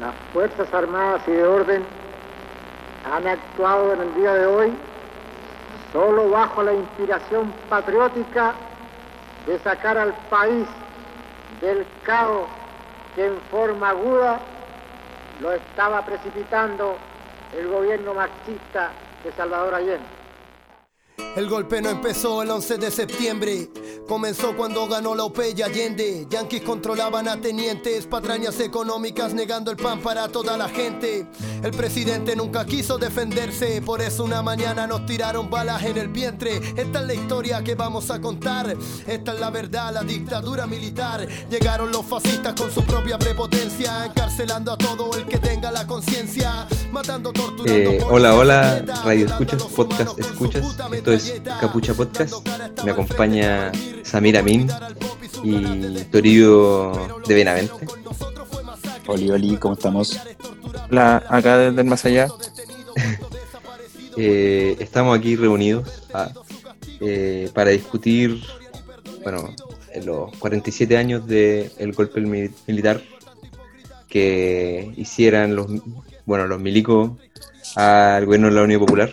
las Fuerzas Armadas y de Orden han actuado en el día de hoy solo bajo la inspiración patriótica de sacar al país del caos que en forma aguda lo estaba precipitando el gobierno marxista de Salvador Allende. El golpe no empezó el 11 de septiembre, comenzó cuando ganó la OPE y Allende. Yankees controlaban a tenientes, patrañas económicas negando el pan para toda la gente. El presidente nunca quiso defenderse, por eso una mañana nos tiraron balas en el vientre. Esta es la historia que vamos a contar, esta es la verdad, la dictadura militar. Llegaron los fascistas con su propia prepotencia, encarcelando a todo el que tenga la conciencia, matando, torturando. Eh, hola, hola, radio escuchas, podcast escuchas. Esto es Capucha Podcast. Me acompaña Samir Amin y Torillo de Benavente. Oli, Oli, ¿cómo estamos? La, acá desde el más allá. Eh, estamos aquí reunidos ah, eh, para discutir, bueno, los 47 años del golpe militar que hicieran los, bueno, los milicos al gobierno de la Unión Popular.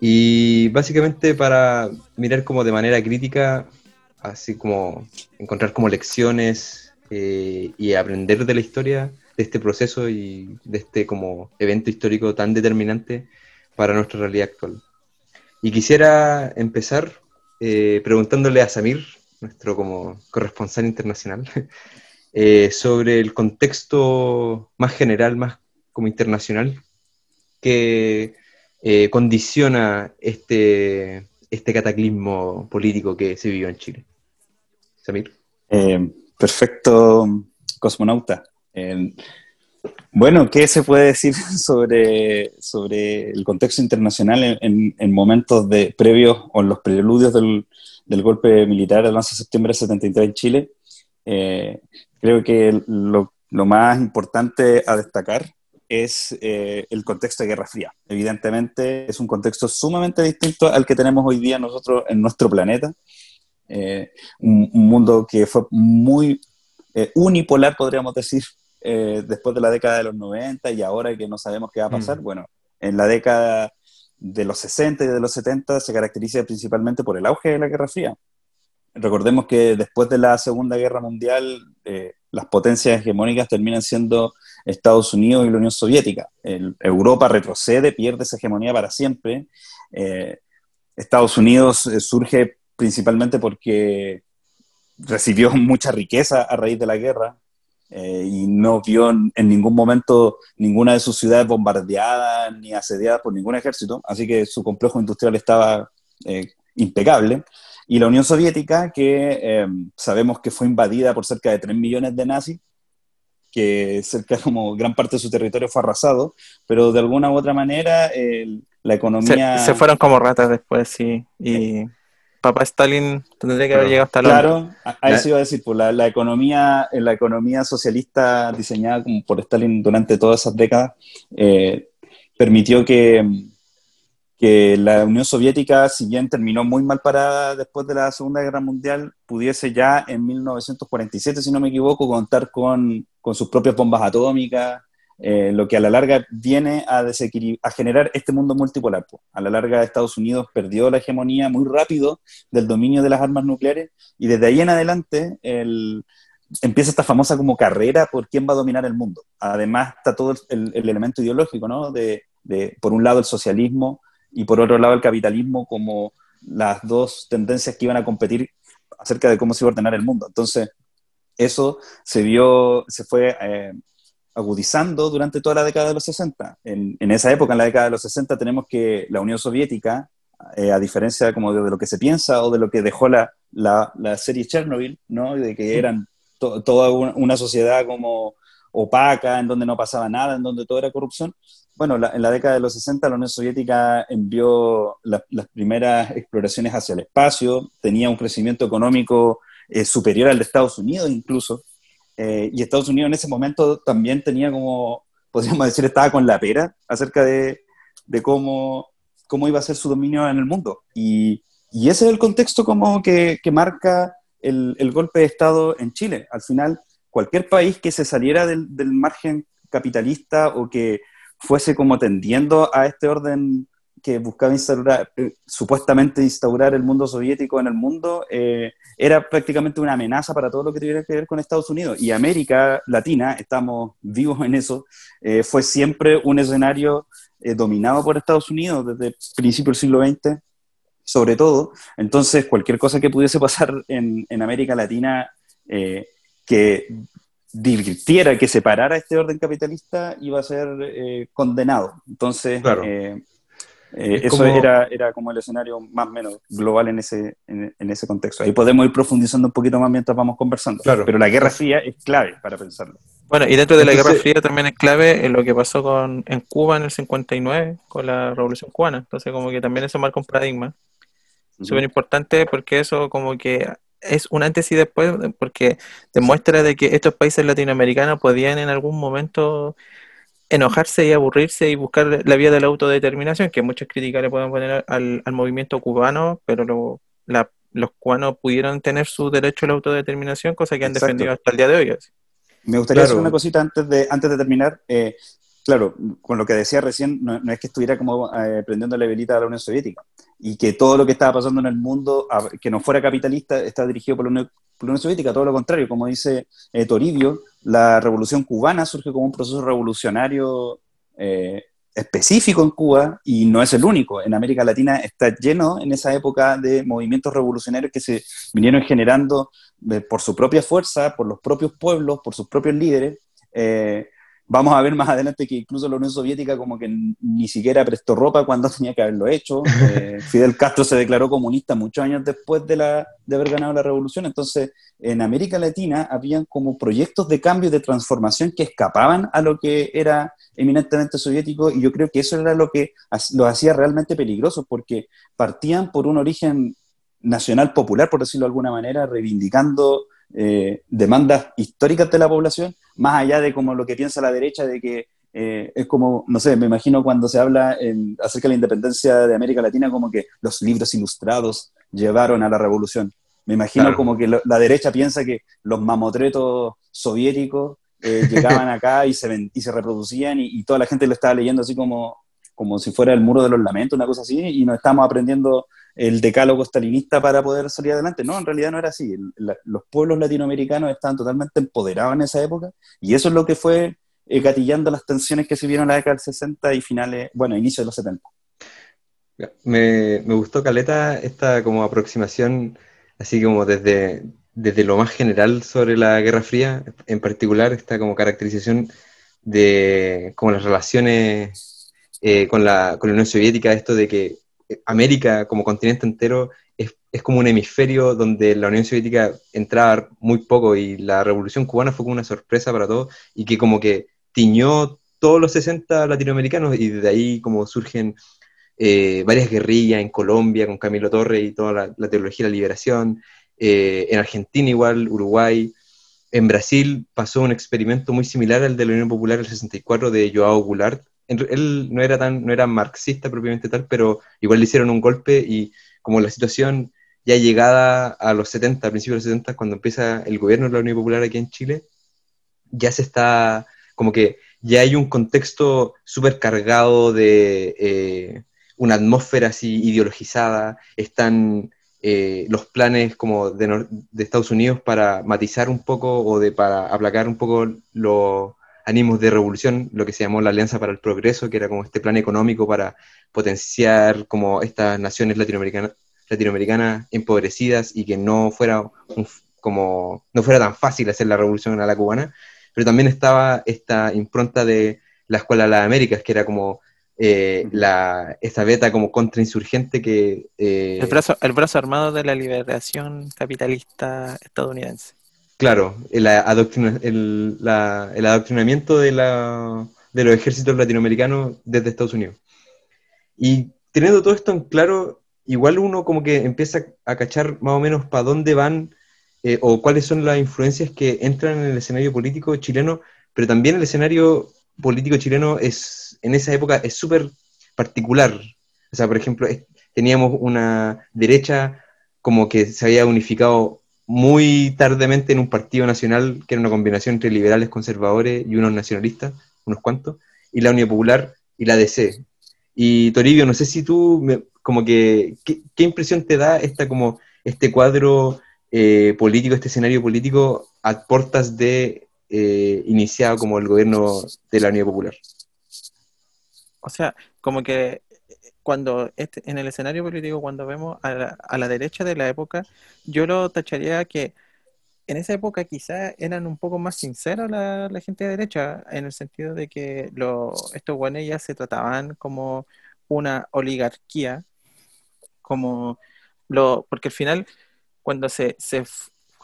Y básicamente para mirar como de manera crítica, así como encontrar como lecciones eh, y aprender de la historia de este proceso y de este como evento histórico tan determinante para nuestra realidad actual. Y quisiera empezar eh, preguntándole a Samir, nuestro como corresponsal internacional, eh, sobre el contexto más general, más como internacional, que eh, condiciona este, este cataclismo político que se vivió en Chile. Samir. perfecto, cosmonauta. Bueno, ¿qué se puede decir sobre, sobre el contexto internacional en, momentos de previos o en los preludios del, golpe militar del 11 de septiembre de 73 en Chile? Eh, creo que lo, más importante a destacar es eh, el contexto de Guerra Fría. Evidentemente es un contexto sumamente distinto al que tenemos hoy día nosotros en nuestro planeta. Eh, un, mundo que fue muy unipolar, podríamos decir, eh, después de la década de los 90 y ahora que no sabemos qué va a pasar, mm. bueno, en la década de los 60 y de los 70 se caracteriza principalmente por el auge de la Guerra Fría. Recordemos que después de la Segunda Guerra Mundial, eh, las potencias hegemónicas terminan siendo Estados Unidos y la Unión Soviética. Europa retrocede, pierde esa hegemonía para siempre. Eh, Estados Unidos surge principalmente porque recibió mucha riqueza a raíz de la guerra, eh, y no vio en, ningún momento ninguna de sus ciudades bombardeadas ni asediadas por ningún ejército, así que su complejo industrial estaba eh, impecable. Y la Unión Soviética, que eh, sabemos que fue invadida por cerca de 3 millones de nazis, que cerca como gran parte de su territorio fue arrasado, pero de alguna u otra manera la economía... Se, fueron como ratas después, sí. Y papá Stalin tendría que haber llegado hasta Claro, a, eso iba a decir, pues la, economía, la economía socialista diseñada por Stalin durante todas esas décadas eh, permitió que, que la Unión Soviética, si bien terminó muy mal parada después de la Segunda Guerra Mundial, pudiese ya en 1947, si no me equivoco, contar con, con sus propias bombas atómicas, eh, lo que a la larga viene a, a generar este mundo multipolar. A la larga Estados Unidos perdió la hegemonía muy rápido del dominio de las armas nucleares y desde ahí en adelante empieza esta famosa como carrera por quién va a dominar el mundo. Además está todo el, elemento ideológico, ¿no? De, por un lado el socialismo y por otro lado el capitalismo como las dos tendencias que iban a competir acerca de cómo se iba a ordenar el mundo. Entonces, eso se vio, se fue eh, agudizando durante toda la década de los 60. En, esa época, en la década de los 60, tenemos que la Unión Soviética, eh, a diferencia como de, lo que se piensa o de lo que dejó la, la, serie Chernobyl, ¿no? de que eran toda una sociedad como opaca, en donde no pasaba nada, en donde todo era corrupción. Bueno, en la década de los 60 la Unión Soviética envió las primeras exploraciones hacia el espacio, tenía un crecimiento económico eh, superior al de Estados Unidos incluso, eh, y Estados Unidos en ese momento también tenía como, podríamos decir, estaba con la pera acerca de, de cómo, cómo iba a ser su dominio en el mundo. Y, y ese es el contexto como que, que marca el, el, golpe de Estado en Chile. Al final, cualquier país que se saliera del, del margen capitalista o que fuese como tendiendo a este orden que buscaba instaurar, eh, supuestamente instaurar el mundo soviético en el mundo, eh, era prácticamente una amenaza para todo lo que tuviera que ver con Estados Unidos. Y América Latina, estamos vivos en eso, eh, fue siempre un escenario dominado por Estados Unidos desde principios del siglo XX, sobre todo. Entonces, cualquier cosa que pudiese pasar en, en América Latina que divirtiera, que separara este orden capitalista, iba a ser condenado. Entonces, Claro. eh, Es eso como- era, era como el escenario más o menos global en ese, en, en ese contexto. Ahí podemos ir profundizando un poquito más mientras vamos conversando. Claro. Pero la Guerra Fría es clave para pensarlo. Bueno, y dentro de la Entonces- Guerra Fría también es clave en lo que pasó con, en Cuba en el 59 con la Revolución Cubana. Entonces, como que también eso marca un paradigma súper importante porque eso como que es un antes y después porque demuestra de que estos países latinoamericanos podían en algún momento enojarse y aburrirse y buscar la vía de la autodeterminación, que muchas críticas le pueden poner al, al movimiento cubano, pero lo- la- los cubanos pudieron tener su derecho a la autodeterminación, cosa que han Exacto. defendido hasta el día de hoy. así. Me gustaría Claro. hacer una cosita antes de, antes de terminar. Eh, claro, con lo que decía recién, no, no es que estuviera como eh, prendiendo la velita a la Unión Soviética y que todo lo que estaba pasando en el mundo, que no fuera capitalista, está dirigido por la Unión, por la Unión Soviética, todo lo contrario, como dice eh, Toribio, la revolución cubana surge como un proceso revolucionario eh, específico en Cuba y no es el único. En América Latina está lleno en esa época de movimientos revolucionarios que se vinieron generando eh, por su propia fuerza, por los propios pueblos, por sus propios líderes. Eh, vamos a ver más adelante que incluso la Unión Soviética como que ni siquiera prestó ropa cuando tenía que haberlo hecho. Eh, Fidel Castro se declaró comunista muchos años después de, la, de haber ganado la revolución. Entonces, en América Latina habían como proyectos de cambio de transformación que escapaban a lo que era eminentemente soviético y yo creo que eso era lo que los hacía realmente peligrosos porque partían por un origen nacional popular, por decirlo de alguna manera, reivindicando eh, demandas históricas de la población, más allá de como lo que piensa la derecha de que eh, es como, no sé, me imagino cuando se habla en- acerca de la independencia de América Latina, como que los libros ilustrados llevaron a la revolución. Me imagino Claro. como que lo- la derecha piensa que los mamotretos soviéticos eh, llegaban acá y se, y se reproducían y, y toda la gente lo estaba leyendo así como, como si fuera el muro de los lamentos, una cosa así, y nos estamos aprendiendo el decálogo stalinista para poder salir adelante. No, en realidad no era así. Los pueblos latinoamericanos estaban totalmente empoderados en esa época y eso es lo que fue eh, gatillando las tensiones que se vieron en la década del 60 y finales, bueno, inicio de los 70. Me, me gustó, Caleta, esta como aproximación, así como desde, desde lo más general sobre la Guerra Fría, en particular esta como caracterización de como las relaciones eh, con la, Unión Soviética, esto de que América como continente entero es, como un hemisferio donde la Unión Soviética entraba muy poco y la Revolución Cubana fue como una sorpresa para todos y que como que tiñó todos los 60 latinoamericanos y desde ahí como surgen eh, varias guerrillas en Colombia con Camilo Torre y toda la, teología de la liberación, eh, en Argentina igual, Uruguay, en Brasil pasó un experimento muy similar al de la Unión Popular del 64 de Joao Goulart. Él no era, tan, no era marxista propiamente tal, pero igual le hicieron un golpe y como la situación ya llegada a los 70, a principios de los 70, cuando empieza el gobierno de la Unión Popular aquí en Chile, ya se está, como que ya hay un contexto súper cargado de eh, una atmósfera así ideologizada, están eh, los planes como de, de Estados Unidos para matizar un poco o de para aplacar un poco los ánimos de revolución, lo que se llamó la Alianza para el Progreso, que era como este plan económico para potenciar como estas naciones latinoamericanas, latinoamericanas empobrecidas y que no fuera un- como no fuera tan fácil hacer la revolución a la cubana, pero también estaba esta impronta de la Escuela de las Américas, que era como eh, la, esta beta como contrainsurgente que... eh, El brazo, el brazo armado de la liberación capitalista estadounidense. Claro, el, adoctrina- el- el adoctrinamiento de, la- de los ejércitos latinoamericanos desde Estados Unidos. Y teniendo todo esto en claro, igual uno como que empieza a cachar más o menos para dónde van eh, o cuáles son las influencias que entran en el escenario político chileno, pero también el escenario político chileno es en esa época es súper particular. O sea, por ejemplo, teníamos una derecha como que se había unificado muy tardemente en un partido nacional que era una combinación entre liberales conservadores y unos nacionalistas, unos cuantos, y la Unión Popular y la DC. Y Toribio, no sé si tú, como que, ¿qué, impresión te da esta, como, este cuadro eh, político, este escenario político a portas de eh, iniciado como el gobierno de la Unión Popular? O sea, como que cuando este, en el escenario político, cuando vemos a la, a la derecha de la época, yo lo tacharía que en esa época quizás eran un poco más sinceros la, gente de derecha, en el sentido de que lo, estos buenos ya se trataban como una oligarquía, como lo, porque al final, cuando se, se,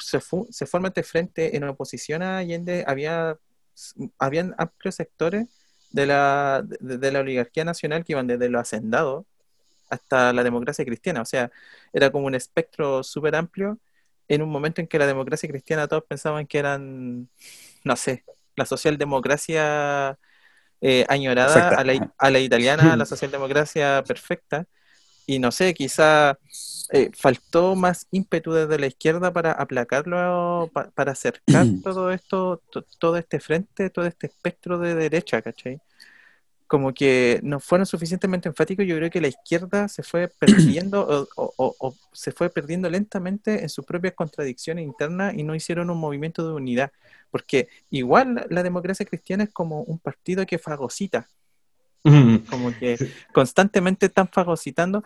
se, se forma este frente en oposición a Allende, había habían amplios sectores de la, de, la oligarquía nacional que iban desde los hacendados hasta la democracia cristiana. O sea, era como un espectro súper amplio en un momento en que la democracia cristiana todos pensaban que eran, no sé, la socialdemocracia eh, añorada a la, a la, italiana, la socialdemocracia perfecta. Y no sé, quizá eh, faltó más ímpetu desde la izquierda para aplacarlo, para acercar todo esto, todo este frente, todo este espectro de derecha, ¿cachai? Como que no fueron suficientemente enfáticos, yo creo que la izquierda se fue perdiendo o, se fue perdiendo lentamente en sus propias contradicciones internas y no hicieron un movimiento de unidad, porque igual la democracia cristiana es como un partido que fagocita, como que constantemente están fagocitando,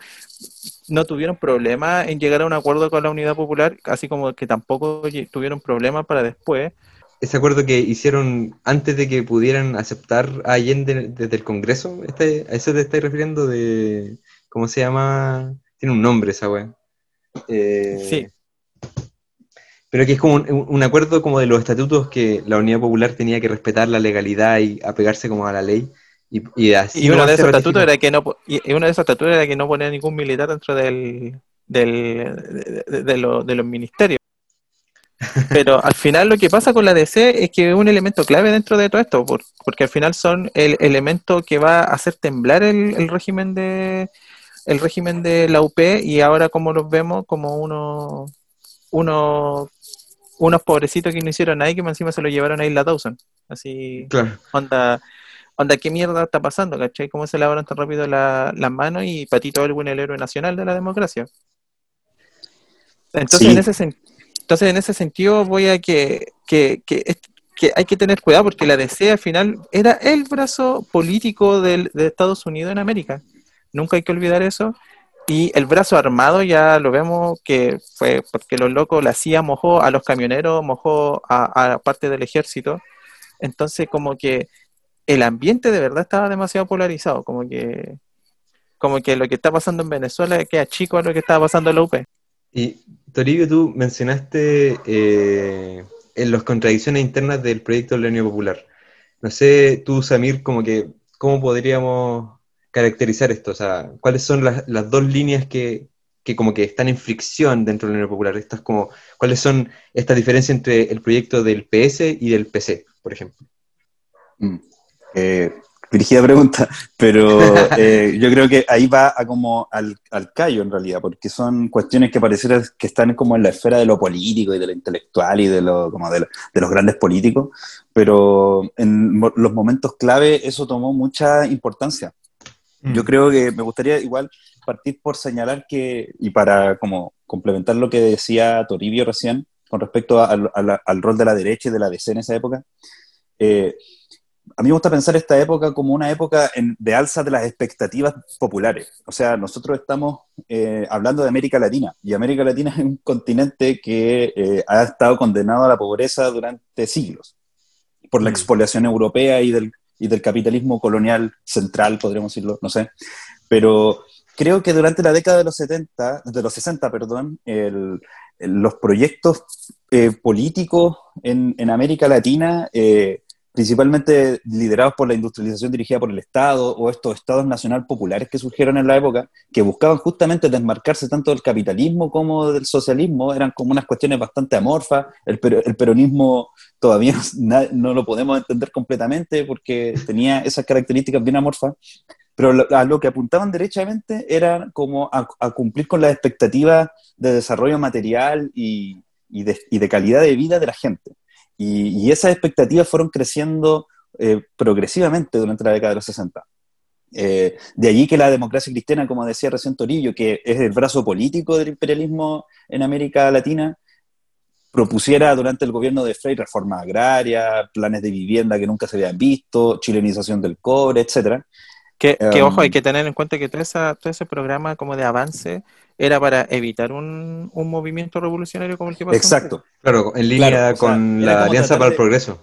no tuvieron problema en llegar a un acuerdo con la Unidad Popular, así como que tampoco tuvieron problema para después. Ese acuerdo que hicieron antes de que pudieran aceptar a Allende desde el Congreso, este, ¿a eso te estáis refiriendo? de ¿Cómo se llama? Tiene un nombre esa wea. Eh, sí. Pero que es como un, un, acuerdo como de los estatutos que la Unidad Popular tenía que respetar la legalidad y apegarse como a la ley y, y, uno de esos estatutos era que no y uno de esos estatutos era que no ponía ningún militar dentro del, del de, los ministerios. Pero al final lo que pasa con la DC es que es un elemento clave dentro de todo esto, porque al final son el elemento que va a hacer temblar el, régimen de el régimen de la UP y ahora como los vemos como unos unos unos pobrecitos que no hicieron nada y que encima se lo llevaron a Isla Dawson. Así, claro. onda, onda, ¿qué mierda está pasando? ¿Cachai? ¿Cómo se lavan tan rápido las manos y Patito Elwin el héroe nacional de la democracia? Entonces, en, ese entonces en ese sentido voy a que, que, que, hay que tener cuidado porque la DC al final era el brazo político de Estados Unidos en América. Nunca hay que olvidar eso. Y el brazo armado ya lo vemos que fue porque los locos, la CIA mojó a los camioneros, mojó a, a parte del ejército. Entonces como que el ambiente de verdad estaba demasiado polarizado, como que como que lo que está pasando en Venezuela queda chico a lo que estaba pasando en la UP. Y Toribio, tú mencionaste eh, en las contradicciones internas del proyecto de la Unión Popular. No sé, tú, Samir, como que, ¿cómo podríamos caracterizar esto? O sea, ¿cuáles son las, las dos líneas que, que, como que están en fricción dentro de la Unión Popular? Estas como, ¿Cuáles son estas diferencias entre el proyecto del PS y del PC, por ejemplo? Mm. Eh, dirigida pregunta, pero eh, yo creo que ahí va a como al, al, callo en realidad, porque son cuestiones que parecieran que están como en la esfera de lo político y de lo intelectual y de, lo, como de, de los grandes políticos, pero en los momentos clave eso tomó mucha importancia. Mm. Yo creo que me gustaría igual partir por señalar que, y para como complementar lo que decía Toribio recién, con respecto al, al rol de la derecha y de la DC en esa época, eh, a mí me gusta pensar esta época como una época de alza de las expectativas populares. O sea, nosotros estamos eh, hablando de América Latina y América Latina es un continente que eh, ha estado condenado a la pobreza durante siglos por la mm. expoliación europea y del, y del capitalismo colonial central, podríamos decirlo, no sé. Pero creo que durante la década de los 70, de los 60, perdón, los proyectos eh, políticos en, en, América Latina principalmente liderados por la industrialización dirigida por el Estado o estos estados nacional populares que surgieron en la época, que buscaban justamente desmarcarse tanto del capitalismo como del socialismo, eran como unas cuestiones bastante amorfas, el, peronismo todavía no, lo podemos entender completamente porque tenía esas características bien amorfas, pero a lo que apuntaban derechamente era como a, cumplir con las expectativas de desarrollo material y de, calidad de vida de la gente. Y, esas expectativas fueron creciendo eh, progresivamente durante la década de los 60. Eh, de allí que la democracia cristiana, como decía recién Torillo, que es el brazo político del imperialismo en América Latina, propusiera durante el gobierno de Frey reforma agraria, planes de vivienda que nunca se habían visto, chilenización del cobre, etcétera. Que, ojo, hay um, que tener en cuenta que todo, todo ese programa como de avance era para evitar un, movimiento revolucionario como el que pasó. Exacto. Claro, en línea con la Alianza para el Progreso.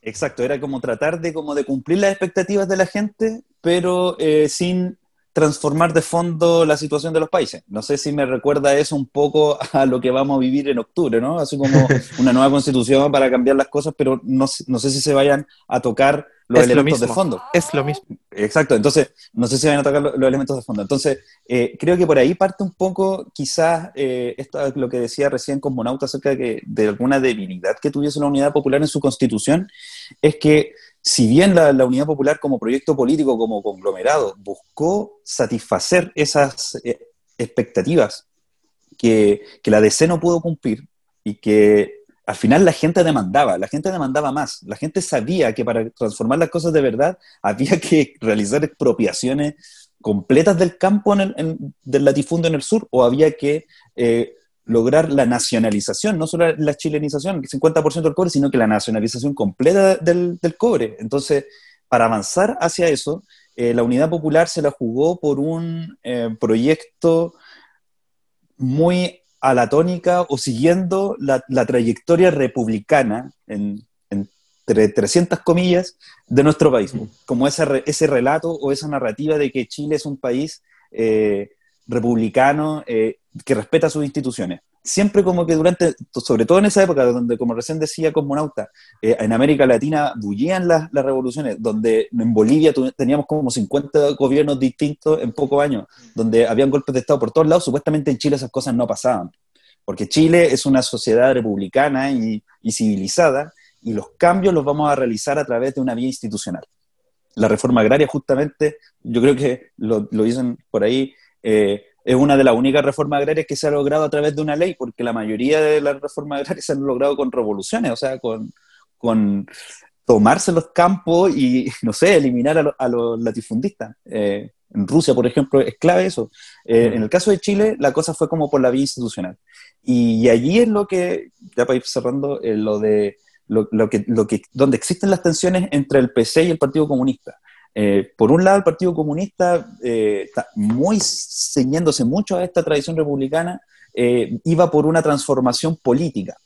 Exacto, era como tratar de, como de cumplir las expectativas de la gente, pero eh, sin transformar de fondo la situación de los países. No sé si me recuerda eso un poco a lo que vamos a vivir en octubre, ¿no? Así como una nueva constitución para cambiar las cosas, pero no, no sé si se vayan a tocar los elementos de fondo. Es lo mismo. Exacto, entonces no sé si van a tocar los, elementos de fondo. Entonces, eh, creo que por ahí parte un poco, quizás, eh, esto lo que decía recién Cosmonauta acerca de, que, de alguna debilidad que tuviese la Unidad Popular en su constitución, es que si bien la, Unidad Popular como proyecto político, como conglomerado, buscó satisfacer esas eh, expectativas que, que la DC no pudo cumplir y que al final la gente demandaba, la gente demandaba más, la gente sabía que para transformar las cosas de verdad había que realizar expropiaciones completas del campo del latifundio en el sur o había que eh, lograr la nacionalización, no solo la chilenización, el 50% del cobre, sino que la nacionalización completa del, cobre. Entonces, para avanzar hacia eso, eh, la Unidad Popular se la jugó por un eh, proyecto muy a la tónica o siguiendo la, trayectoria republicana, en, entre 300 comillas, de nuestro país, como ese, ese relato o esa narrativa de que Chile es un país eh, republicano eh, que respeta sus instituciones. Siempre como que durante, sobre todo en esa época, donde como recién decía Cosmonauta, eh, en América Latina bullían las, las, revoluciones, donde en Bolivia teníamos como 50 gobiernos distintos en pocos años, donde habían golpes de Estado por todos lados, supuestamente en Chile esas cosas no pasaban, porque Chile es una sociedad republicana y, y civilizada, y los cambios los vamos a realizar a través de una vía institucional. La reforma agraria justamente, yo creo que lo, lo dicen por ahí, eh, es una de las únicas reformas agrarias que se ha logrado a través de una ley, porque la mayoría de las reformas agrarias se han logrado con revoluciones, o sea, con, con tomarse los campos y, no sé, eliminar a, los latifundistas. Eh, en Rusia, por ejemplo, es clave eso. Eh, en el caso de Chile, la cosa fue como por la vía institucional. Y, allí es lo que, ya para ir cerrando, lo de lo, que, lo que, donde existen las tensiones entre el PC y el Partido Comunista. Eh, por un lado, el Partido Comunista, eh, está muy ceñiéndose mucho a esta tradición republicana, eh, iba por una transformación política.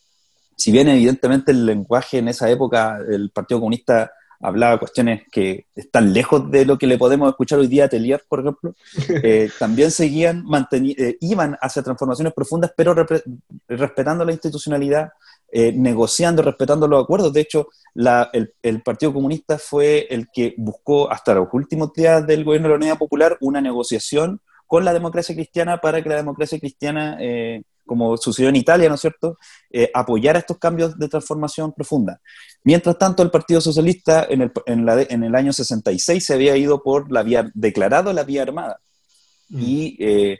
Si bien evidentemente el lenguaje en esa época, el Partido Comunista hablaba cuestiones que están lejos de lo que le podemos escuchar hoy día a Telier, por ejemplo, también seguían, iban hacia transformaciones profundas, pero respetando la institucionalidad, eh, negociando, respetando los acuerdos. De hecho, el, Partido Comunista fue el que buscó hasta los últimos días del gobierno de la Unidad Popular una negociación con la democracia cristiana para que la democracia cristiana, eh, como sucedió en Italia, ¿no es cierto?, eh, apoyara estos cambios de transformación profunda. Mientras tanto, el Partido Socialista en el, en el año 66 se había ido por la vía, declarado la vía armada. Mm. Y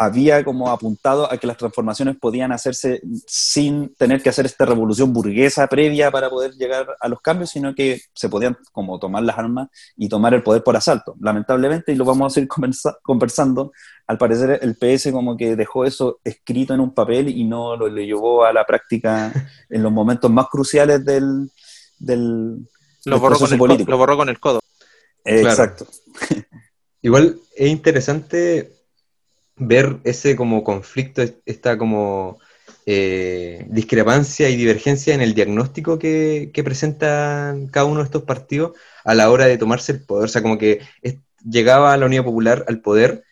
había como apuntado a que las transformaciones podían hacerse sin tener que hacer esta revolución burguesa previa para poder llegar a los cambios, sino que se podían como tomar las armas y tomar el poder por asalto. Lamentablemente, y lo vamos a seguir conversando, al parecer el PS como que dejó eso escrito en un papel y no lo, llevó a la práctica en los momentos más cruciales del, del, lo, borró con el, lo borró con el codo. Exacto. Igual es interesante ver ese como conflicto, esta como eh, discrepancia y divergencia en el diagnóstico que, que presentan cada uno de estos partidos a la hora de tomarse el poder. O sea, como que llegaba la Unidad Popular al poder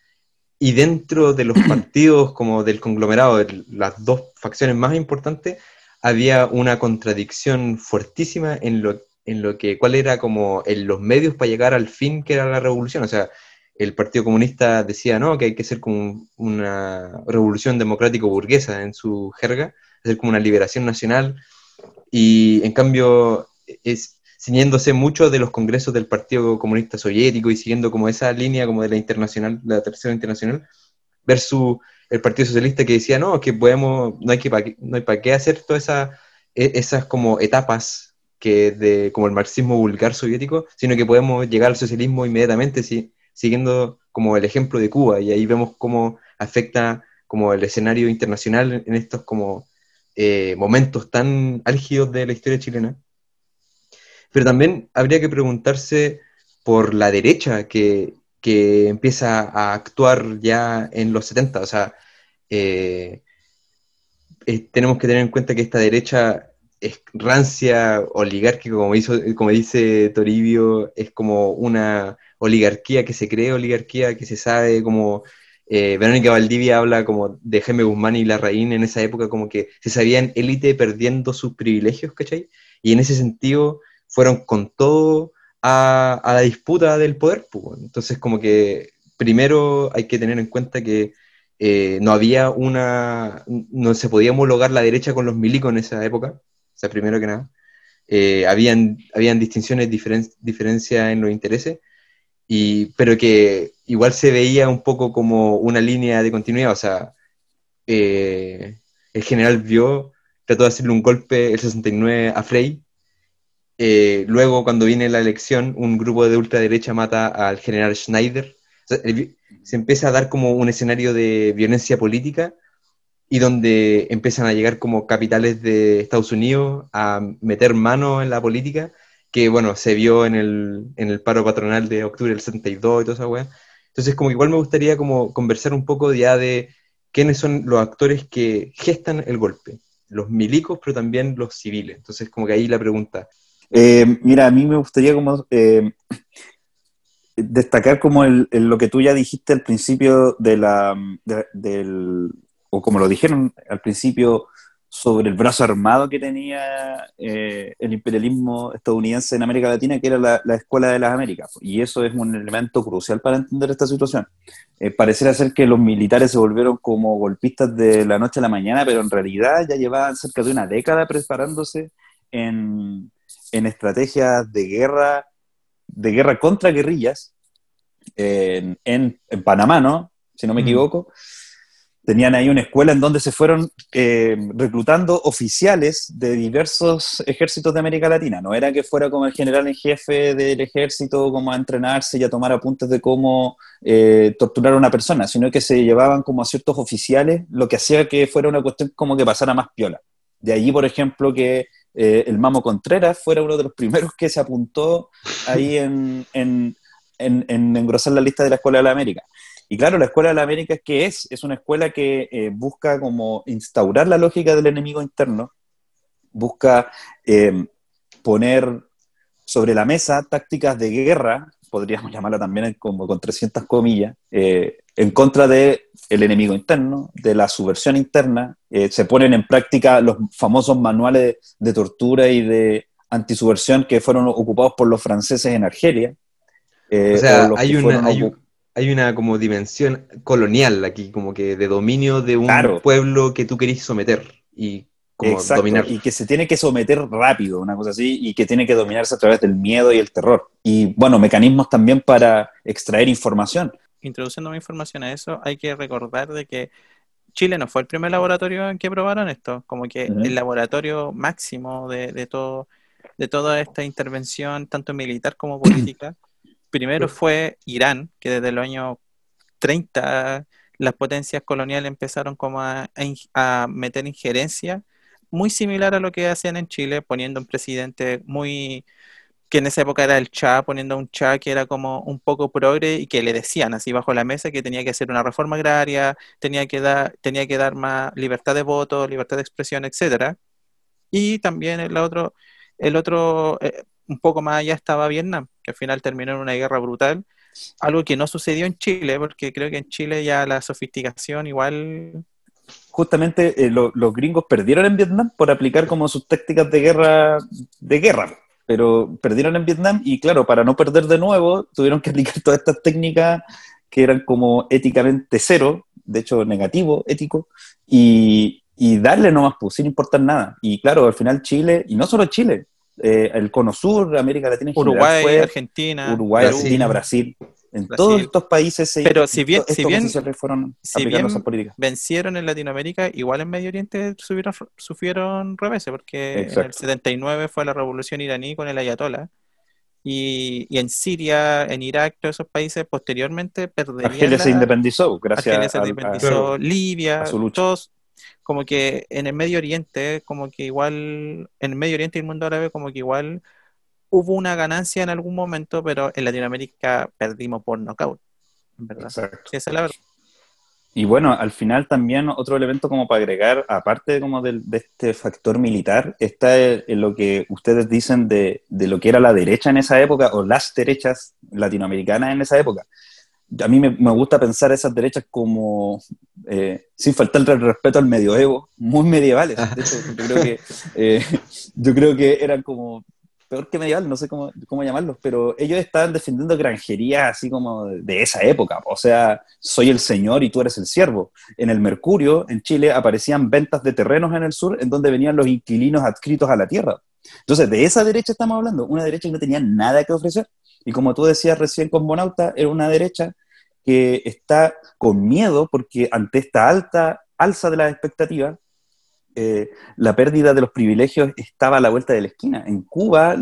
y dentro de los partidos como del conglomerado, de las dos facciones más importantes, había una contradicción fuertísima en lo, en lo que, cuál era como en los medios para llegar al fin que era la revolución. O sea, el Partido Comunista decía no, que hay que ser como una revolución democrático-burguesa en su jerga, hacer como una liberación nacional, y en cambio es ciñéndose mucho de los congresos del Partido Comunista Soviético y siguiendo como esa línea como de la internacional, la tercera internacional, versus el Partido Socialista que decía, no, que podemos, no hay, que, no hay para qué hacer todas esas, e- esas como etapas que de como el marxismo vulgar soviético, sino que podemos llegar al socialismo inmediatamente si- siguiendo como el ejemplo de Cuba, y ahí vemos cómo afecta como el escenario internacional en- estos como eh, momentos tan álgidos de la historia chilena. Pero también habría que preguntarse por la derecha que, que empieza a actuar ya en los 70. O sea, eh, eh, tenemos que tener en cuenta que esta derecha es rancia, oligárquica, como, hizo, como dice Toribio, es como una oligarquía que se cree oligarquía, que se sabe como... eh, Verónica Valdivia habla como de Jaime Guzmán y Larraín en esa época, como que se sabían élite perdiendo sus privilegios, ¿cachai? Y en ese sentido fueron con todo a, la disputa del poder. pues. Entonces, como que primero hay que tener en cuenta que eh, no había una, no se podía homologar la derecha con los milicos en esa época, o sea, primero que nada. Eh, habían, habían distinciones, diferen, diferencias en los intereses, y, pero que igual se veía un poco como una línea de continuidad, o sea, eh, el general vio, trató de hacerle un golpe el 69 a Frey, eh, luego, cuando viene la elección, un grupo de ultraderecha mata al general Schneider. O sea, el- se empieza a dar como un escenario de violencia política y donde empiezan a llegar como capitales de Estados Unidos a meter mano en la política, que bueno, se vio en el, en el paro patronal de octubre del 72 y toda esa weá. Entonces, como igual me gustaría como conversar un poco ya de quiénes son los actores que gestan el golpe. Los milicos, pero también los civiles. Entonces, como que ahí la pregunta, Eh, mira, a mí me gustaría como eh, destacar como el, lo que tú ya dijiste al principio de la, de- del, o como lo dijeron al principio sobre el brazo armado que tenía eh, el imperialismo estadounidense en América Latina, que era la, la Escuela de las Américas. Y eso es un elemento crucial para entender esta situación. Eh, pareciera ser que los militares se volvieron como golpistas de la noche a la mañana, pero en realidad ya llevaban cerca de una década preparándose en, en estrategias de guerra, de guerra contra guerrillas, en, en- en Panamá, ¿no? Si no me Mm. equivoco. Tenían ahí una escuela en donde se fueron eh, reclutando oficiales de diversos ejércitos de América Latina. No era que fuera como el general en jefe del ejército, como a entrenarse y a tomar apuntes de cómo eh, torturar a una persona, sino que se llevaban como a ciertos oficiales, lo que hacía que fuera una cuestión como que pasara más piola. De allí, por ejemplo, que eh, el Mamo Contreras fuera uno de los primeros que se apuntó ahí en, en, en, en engrosar la lista de la Escuela de la América. Y claro, la Escuela de la América, ¿qué es? Es una escuela que eh, busca como instaurar la lógica del enemigo interno, busca eh, poner sobre la mesa tácticas de guerra, podríamos llamarla también como con 300 comillas, eh, en contra del el enemigo interno, de la subversión interna. Se ponen en práctica los famosos manuales de tortura y de antisubversión que fueron ocupados por los franceses en Argelia. O sea, hay que una, hay, un- hay una como dimensión colonial aquí, como que de dominio de un Claro. pueblo que tú querís someter y como Exacto, dominar. y que se tiene que someter rápido, una cosa así, y que tiene que dominarse a través del miedo y el terror. Y bueno, mecanismos también para extraer información. Introduciendo más información a eso, hay que recordar de que Chile no fue el primer laboratorio en que probaron esto, como que Ujú. el laboratorio máximo de, de todo, de toda esta intervención, tanto militar como política, primero fue Irán, que desde el año 30 las potencias coloniales empezaron como a, meter injerencia, muy similar a lo que hacían en Chile, poniendo un presidente muy que en esa época era el Cha, poniendo un Cha que era como un poco progre y que le decían así bajo la mesa que tenía que hacer una reforma agraria, tenía que dar, tenía que dar más libertad de voto, libertad de expresión, etcétera. Y también el otro, el otro eh, un poco más allá estaba Vietnam, que al final terminó en una guerra brutal, algo que no sucedió en Chile, porque creo que en Chile ya la sofisticación igual Justamente eh, lo- los gringos perdieron en Vietnam por aplicar como sus tácticas de guerra, de guerra, pero perdieron en Vietnam y claro, para no perder de nuevo, tuvieron que aplicar todas estas técnicas que eran como éticamente cero, de hecho negativo, ético, y, y darle nomás, pues, sin importar nada. Y claro, al final Chile, y no solo Chile, eh, el Cono Sur, América Latina en general Uruguay, fue Argentina, Uruguay, Perú. Argentina, Brasil. En Brasil. todos estos países se Pero si bien- si bien- fueron si aplicando bien políticas. vencieron en Latinoamérica, igual en Medio Oriente sufrieron, sufrieron reveses, porque en el Exacto. 79 fue la revolución iraní con el Ayatollah. Y, y en Siria, en Irak, todos esos países posteriormente perderían Argelia se independizó gracias Argelia se a- independizó, Libia, a su lucha. todos, como que en el Medio Oriente, como que igual, en el Medio Oriente y el mundo árabe, como que igual hubo una ganancia en algún momento, pero en Latinoamérica perdimos por nocaut, verdad. Exacto. Sí, esa es la verdad. Y bueno, al final también otro elemento como para agregar, aparte como del- de, este factor militar, está en en lo que ustedes dicen de, de lo que era la derecha en esa época o las derechas latinoamericanas en esa época. A mí me, me gusta pensar esas derechas como, eh, sin faltarle el respeto al medioevo, muy medievales. De hecho, yo creo que, eh, yo creo que eran como peor que medieval, no sé cómo, cómo llamarlos, pero ellos estaban defendiendo granjería así como de esa época. O sea, soy el señor y tú eres el siervo. En el Mercurio, en Chile, aparecían ventas de terrenos en el sur en donde venían los inquilinos adscritos a la tierra. Entonces, de esa derecha estamos hablando, una derecha que no tenía nada que ofrecer. Y como tú decías recién con Bonauta, era una derecha que está con miedo porque ante esta alta alza de las expectativas, eh, la pérdida de los privilegios estaba a la vuelta de la esquina. En Cuba,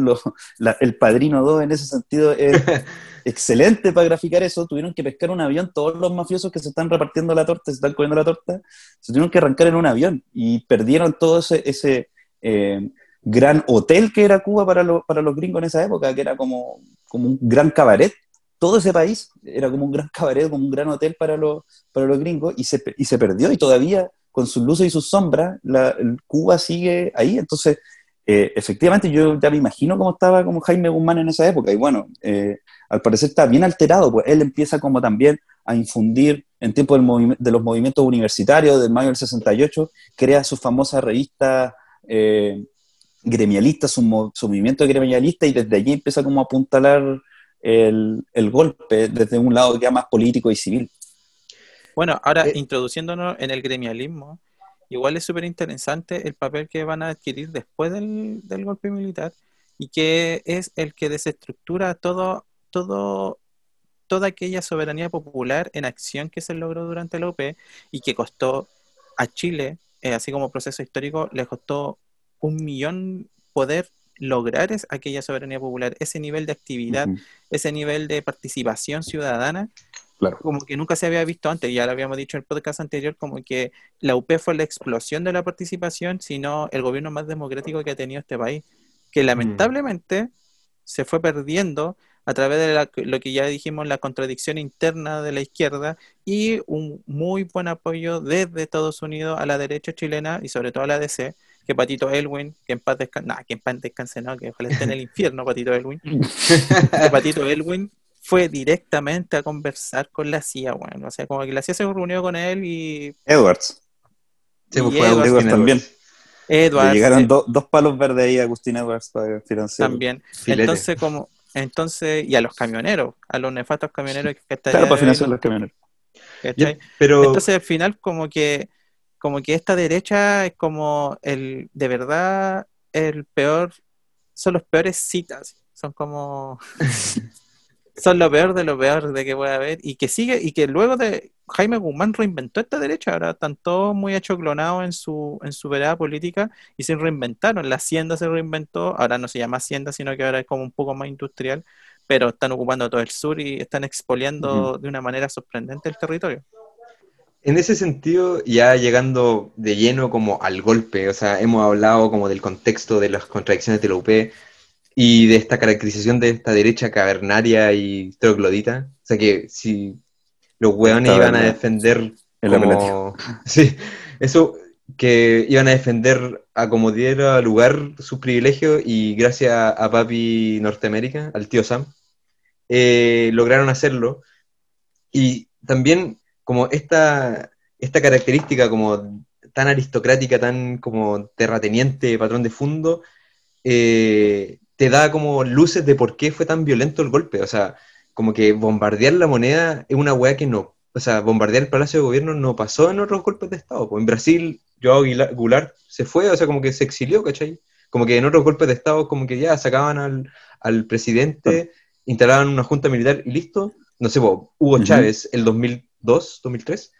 la- el Padrino 2 en ese sentido es excelente para graficar eso. Tuvieron que pescar un avión, todos los mafiosos que se están repartiendo la torta, se están comiendo la torta, se tuvieron que arrancar en un avión y perdieron todo ese, ese eh, gran hotel que era Cuba para, lo- para los gringos en esa época, que era como, como un gran cabaret. Todo ese país era como un gran cabaret, como un gran hotel para los, para los gringos y se, y se perdió y todavía con sus luces y sus sombras, la, Cuba sigue ahí. Entonces, eh, efectivamente, yo ya me imagino cómo estaba como Jaime Guzmán en esa época. Y bueno, eh, al parecer está bien alterado, pues él empieza como también a infundir en tiempo del de los movimientos universitarios del mayo del 68, crea su famosa revista eh, gremialista, su, mo- su movimiento gremialista, y desde allí empieza como a apuntalar el, el golpe desde un lado ya más político y civil. Bueno, ahora Eh, introduciéndonos en el gremialismo, igual es súper interesante el papel que van a adquirir después del, del golpe militar y que es el que desestructura todo, todo, toda aquella soberanía popular en acción que se logró durante la UP y que costó a Chile, eh, así como proceso histórico, le costó un millón poder lograr es, aquella soberanía popular, ese nivel de actividad, ese nivel de participación ciudadana Claro. como que nunca se había visto antes, ya lo habíamos dicho en el podcast anterior, como que la UP fue la explosión de la participación, sino el gobierno más democrático que ha tenido este país, que lamentablemente se fue perdiendo a través de la- lo que ya dijimos, la contradicción interna de la izquierda y un muy buen apoyo desde Estados Unidos a la derecha chilena y sobre todo a la DC, que Patito Elwin, que en paz descanse, que en paz descanse, no, que ojalá esté en el infierno Patito Elwin, que Patito Elwin fue directamente a conversar con la CIA, bueno, o sea, como que la CIA se reunió con él y Edwards. Sí, pues Y Edwards Agustín también. Edwards. Edward Le llegaron eh, do- dos palos verdes ahí a Agustín Edwards para financiar. también. Filete. Entonces, como, entonces, y a los camioneros, a los nefastos camioneros que hasta Claro, para financiar no- los camioneros. pero Entonces al final como que como que esta derecha es como el de verdad el peor son los peores citas, son como son lo peor de lo peor de que puede haber y que sigue y que luego de Jaime Guzmán reinventó esta derecha, ahora están todos muy achoclonados en su en su vereda política y se reinventaron, la hacienda se reinventó, ahora no se llama hacienda, sino que ahora es como un poco más industrial, pero están ocupando todo el sur y están expoliando de una manera sorprendente el territorio. En ese sentido, ya llegando de lleno como al golpe, o sea, hemos hablado como del contexto de las contradicciones de la UP y de esta caracterización de esta derecha cavernaria y troglodita. O sea que si los hueones iban a defender El como... Sí, eso, que iban a defender a como diera lugar sus privilegios y gracias a papi Norteamérica, al tío Sam, eh, lograron hacerlo. Y también como esta, esta característica como tan aristocrática, tan como terrateniente, patrón de fondo, eh, te da como luces de por qué fue tan violento el golpe. O sea, como que bombardear la moneda es una weá que no, o sea, bombardear el Palacio de Gobierno no pasó en otros golpes de Estado. Pues en Brasil, Joao Goulart se fue, o sea, como que se exilió, ¿cachai? Como que en otros golpes de Estado, como que ya sacaban al, al presidente, instalaban una junta militar y listo. no sé, po, Hugo. Chávez, el 2002, 2003,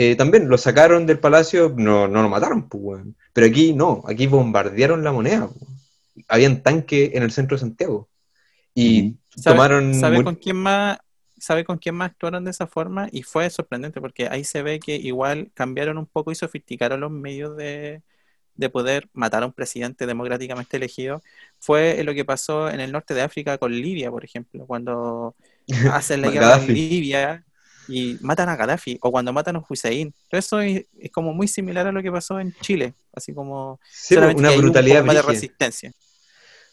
eh, también lo sacaron del palacio, no, no lo mataron, pues, weón. Pero aquí no, aquí bombardearon la moneda. po. Habían tanques en el centro de Santiago. Y. ¿Sabe, tomaron... sabe con quién más? ¿Sabe con quién más actuaron de esa forma? Y fue sorprendente porque ahí se ve que igual cambiaron un poco y sofisticaron los medios de, de poder matar a un presidente democráticamente elegido. Fue lo que pasó en el norte de África con Libia, por ejemplo, cuando hacen la guerra en. Libia y matan a Gaddafi, o cuando matan a Hussein. Todo eso es, es como muy similar a lo que pasó en Chile, así como Sí, una un brutalidad más de resistencia.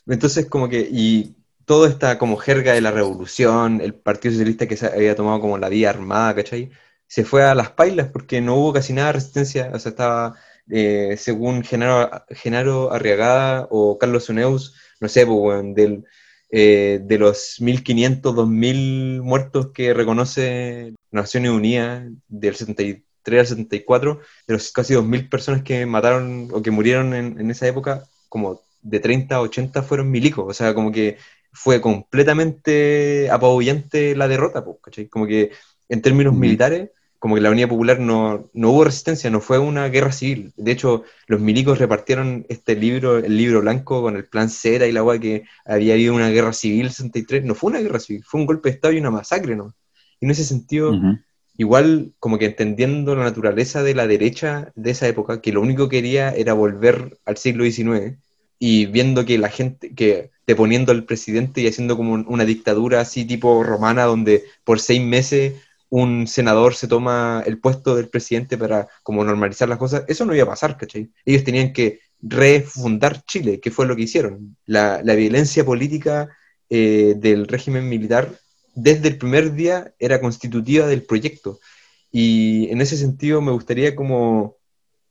Entonces, como que, y toda esta como jerga de la revolución, el Partido Socialista que se había tomado como la vía armada, ¿cachai? Se fue a las pailas porque no hubo casi nada de resistencia, o sea, estaba, eh, según Genaro, Genaro Arriagada o Carlos Uneus, no sé, pues, del, eh, de los 1.500, 2.000 muertos que reconoce Naciones Unidas del 73 al 74, de los casi 2.000 personas que mataron o que murieron en, en esa época, como de 30 a 80 fueron milicos, o sea, como que fue completamente apabullante la derrota, pues, ¿cachai? Como que en términos Ujú. militares, como que la Unidad Popular no, no hubo resistencia, no fue una guerra civil. De hecho, los milicos repartieron este libro, el libro blanco con el plan Cera y la agua que había habido una guerra civil en 63. No fue una guerra civil, fue un golpe de Estado y una masacre, ¿no? Y en ese sentido, igual como que entendiendo la naturaleza de la derecha de esa época, que lo único que quería era volver al siglo XIX, y viendo que la gente, que deponiendo al presidente y haciendo como un- una dictadura así tipo romana, donde por seis meses un senador se toma el puesto del presidente para como normalizar las cosas, eso no iba a pasar, ¿cachai? Ellos tenían que refundar Chile, que fue lo que hicieron. La, violencia política eh, del régimen militar desde el primer día era constitutiva del proyecto. Y en ese sentido me gustaría como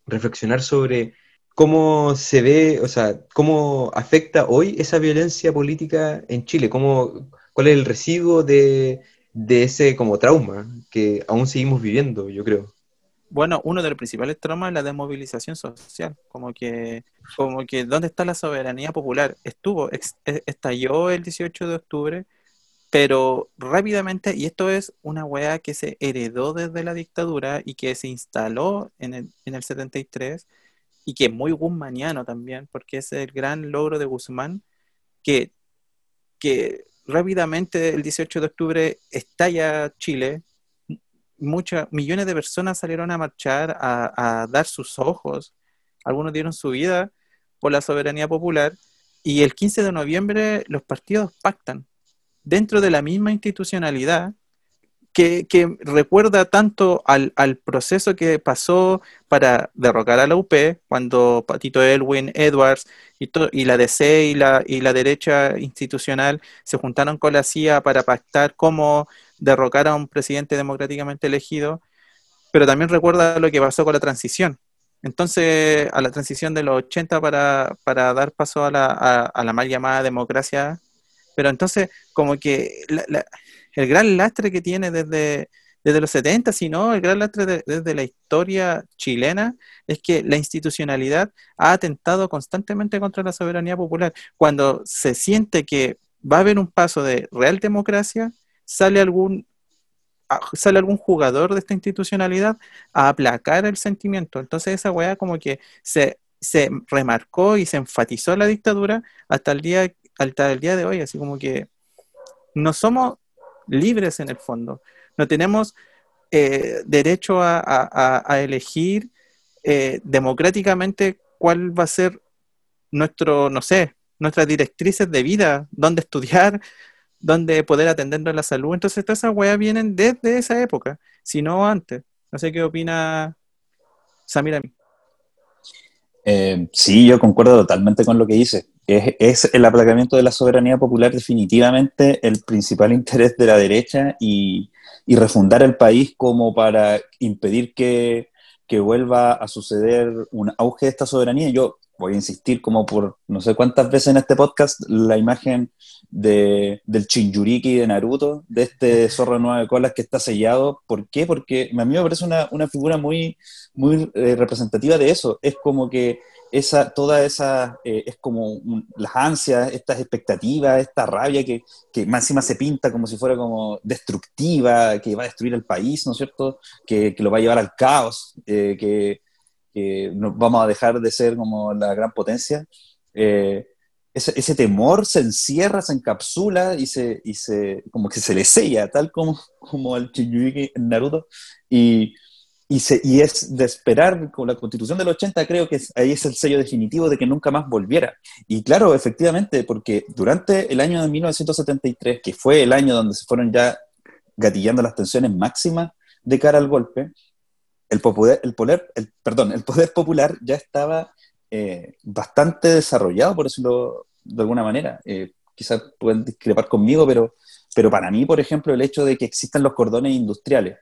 reflexionar sobre cómo se ve, o sea, cómo afecta hoy esa violencia política en Chile, cómo, cuál es el residuo de, de ese como trauma que aún seguimos viviendo, yo creo. Bueno, uno de los principales traumas es la desmovilización social, como que, como que ¿dónde está la soberanía popular? Estuvo, e- estalló el 18 de octubre, pero rápidamente, y esto es una weá que se heredó desde la dictadura y que se instaló en el, en el 73 y que es muy guzmaniano también, porque es el gran logro de Guzmán, que, que rápidamente el 18 de octubre estalla Chile, muchas millones de personas salieron a marchar, a, a dar sus ojos, algunos dieron su vida por la soberanía popular, y el 15 de noviembre los partidos pactan dentro de la misma institucionalidad que, que recuerda tanto al, al proceso que pasó para derrocar a la UP, cuando Patito Elwin, Edwards y, la DC y la, y la derecha institucional se juntaron con la CIA para pactar cómo derrocar a un presidente democráticamente elegido, pero también recuerda lo que pasó con la transición. Entonces, a la transición de los 80 para, para dar paso a la, a, a la mal llamada democracia, pero entonces como que la- la- el gran lastre que tiene desde, desde los 70, sino el gran lastre de- desde la historia chilena, es que la institucionalidad ha atentado constantemente contra la soberanía popular. Cuando se siente que va a haber un paso de real democracia, sale algún, a- sale algún jugador de esta institucionalidad a aplacar el sentimiento. Entonces esa weá como que se, se remarcó y se enfatizó la dictadura hasta el día, hasta el día de hoy, así como que no somos libres en el fondo, no tenemos eh, derecho a, elegir eh, democráticamente cuál va a ser nuestro, no sé, nuestras directrices de vida, dónde estudiar, dónde poder atendernos la salud. Entonces, todas esas weas vienen desde esa época, si no antes. No sé qué opina Samir a mí. Eh, sí, yo concuerdo totalmente con lo que dice. Es, el aplacamiento de la soberanía popular definitivamente el principal interés de la derecha y, y refundar el país como para impedir que, que vuelva a suceder un auge de esta soberanía. Yo voy a insistir como por no sé cuántas veces en este podcast la imagen de, del Shinjuriki de Naruto, de este zorro de nueve colas que está sellado. ¿Por qué? Porque a mí me parece una, una figura muy, muy eh, representativa de eso. Es como que esa, toda esa, eh, es como las ansias, estas expectativas, esta rabia que, que, más encima se pinta como si fuera como destructiva, que va a destruir el país, ¿no es cierto? Que, que lo va a llevar al caos, eh, que, que nos vamos a dejar de ser como la gran potencia. Eh, ese, ese, temor se encierra, se encapsula y se, y se como que se le sella, tal como, como al Shinjuiki en Naruto. Y, y, es de esperar con la constitución del 80, creo que ahí es el sello definitivo de que nunca más volviera. Y claro, efectivamente, porque durante el año de 1973, que fue el año donde se fueron ya gatillando las tensiones máximas de cara al golpe, el, poder, el, poder, el, perdón, el poder popular ya estaba eh, bastante desarrollado, por decirlo de alguna manera. Eh, quizás pueden discrepar conmigo, pero, pero para mí, por ejemplo, el hecho de que existan los cordones industriales,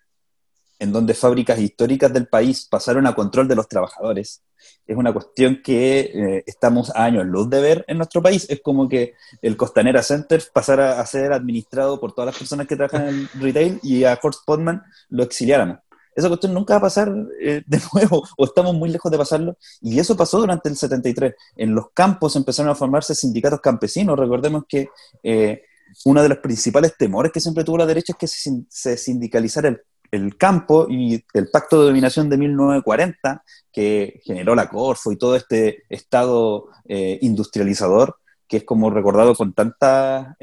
en donde fábricas históricas del país pasaron a control de los trabajadores, es una cuestión que eh, estamos a años luz de ver en nuestro país. Es como que el Costanera Center pasara a ser administrado por todas las personas que trabajan en retail y a Horst Podman lo exiliaran. Esa cuestión nunca va a pasar eh, de nuevo, o estamos muy lejos de pasarlo. Y eso pasó durante el 73. En los campos empezaron a formarse sindicatos campesinos. Recordemos que eh, uno de los principales temores que siempre tuvo la derecha es que se, sindicalizara el, el, campo y el pacto de dominación de 1940, que generó la Corfo y todo este estado eh, industrializador, que es como recordado con tanta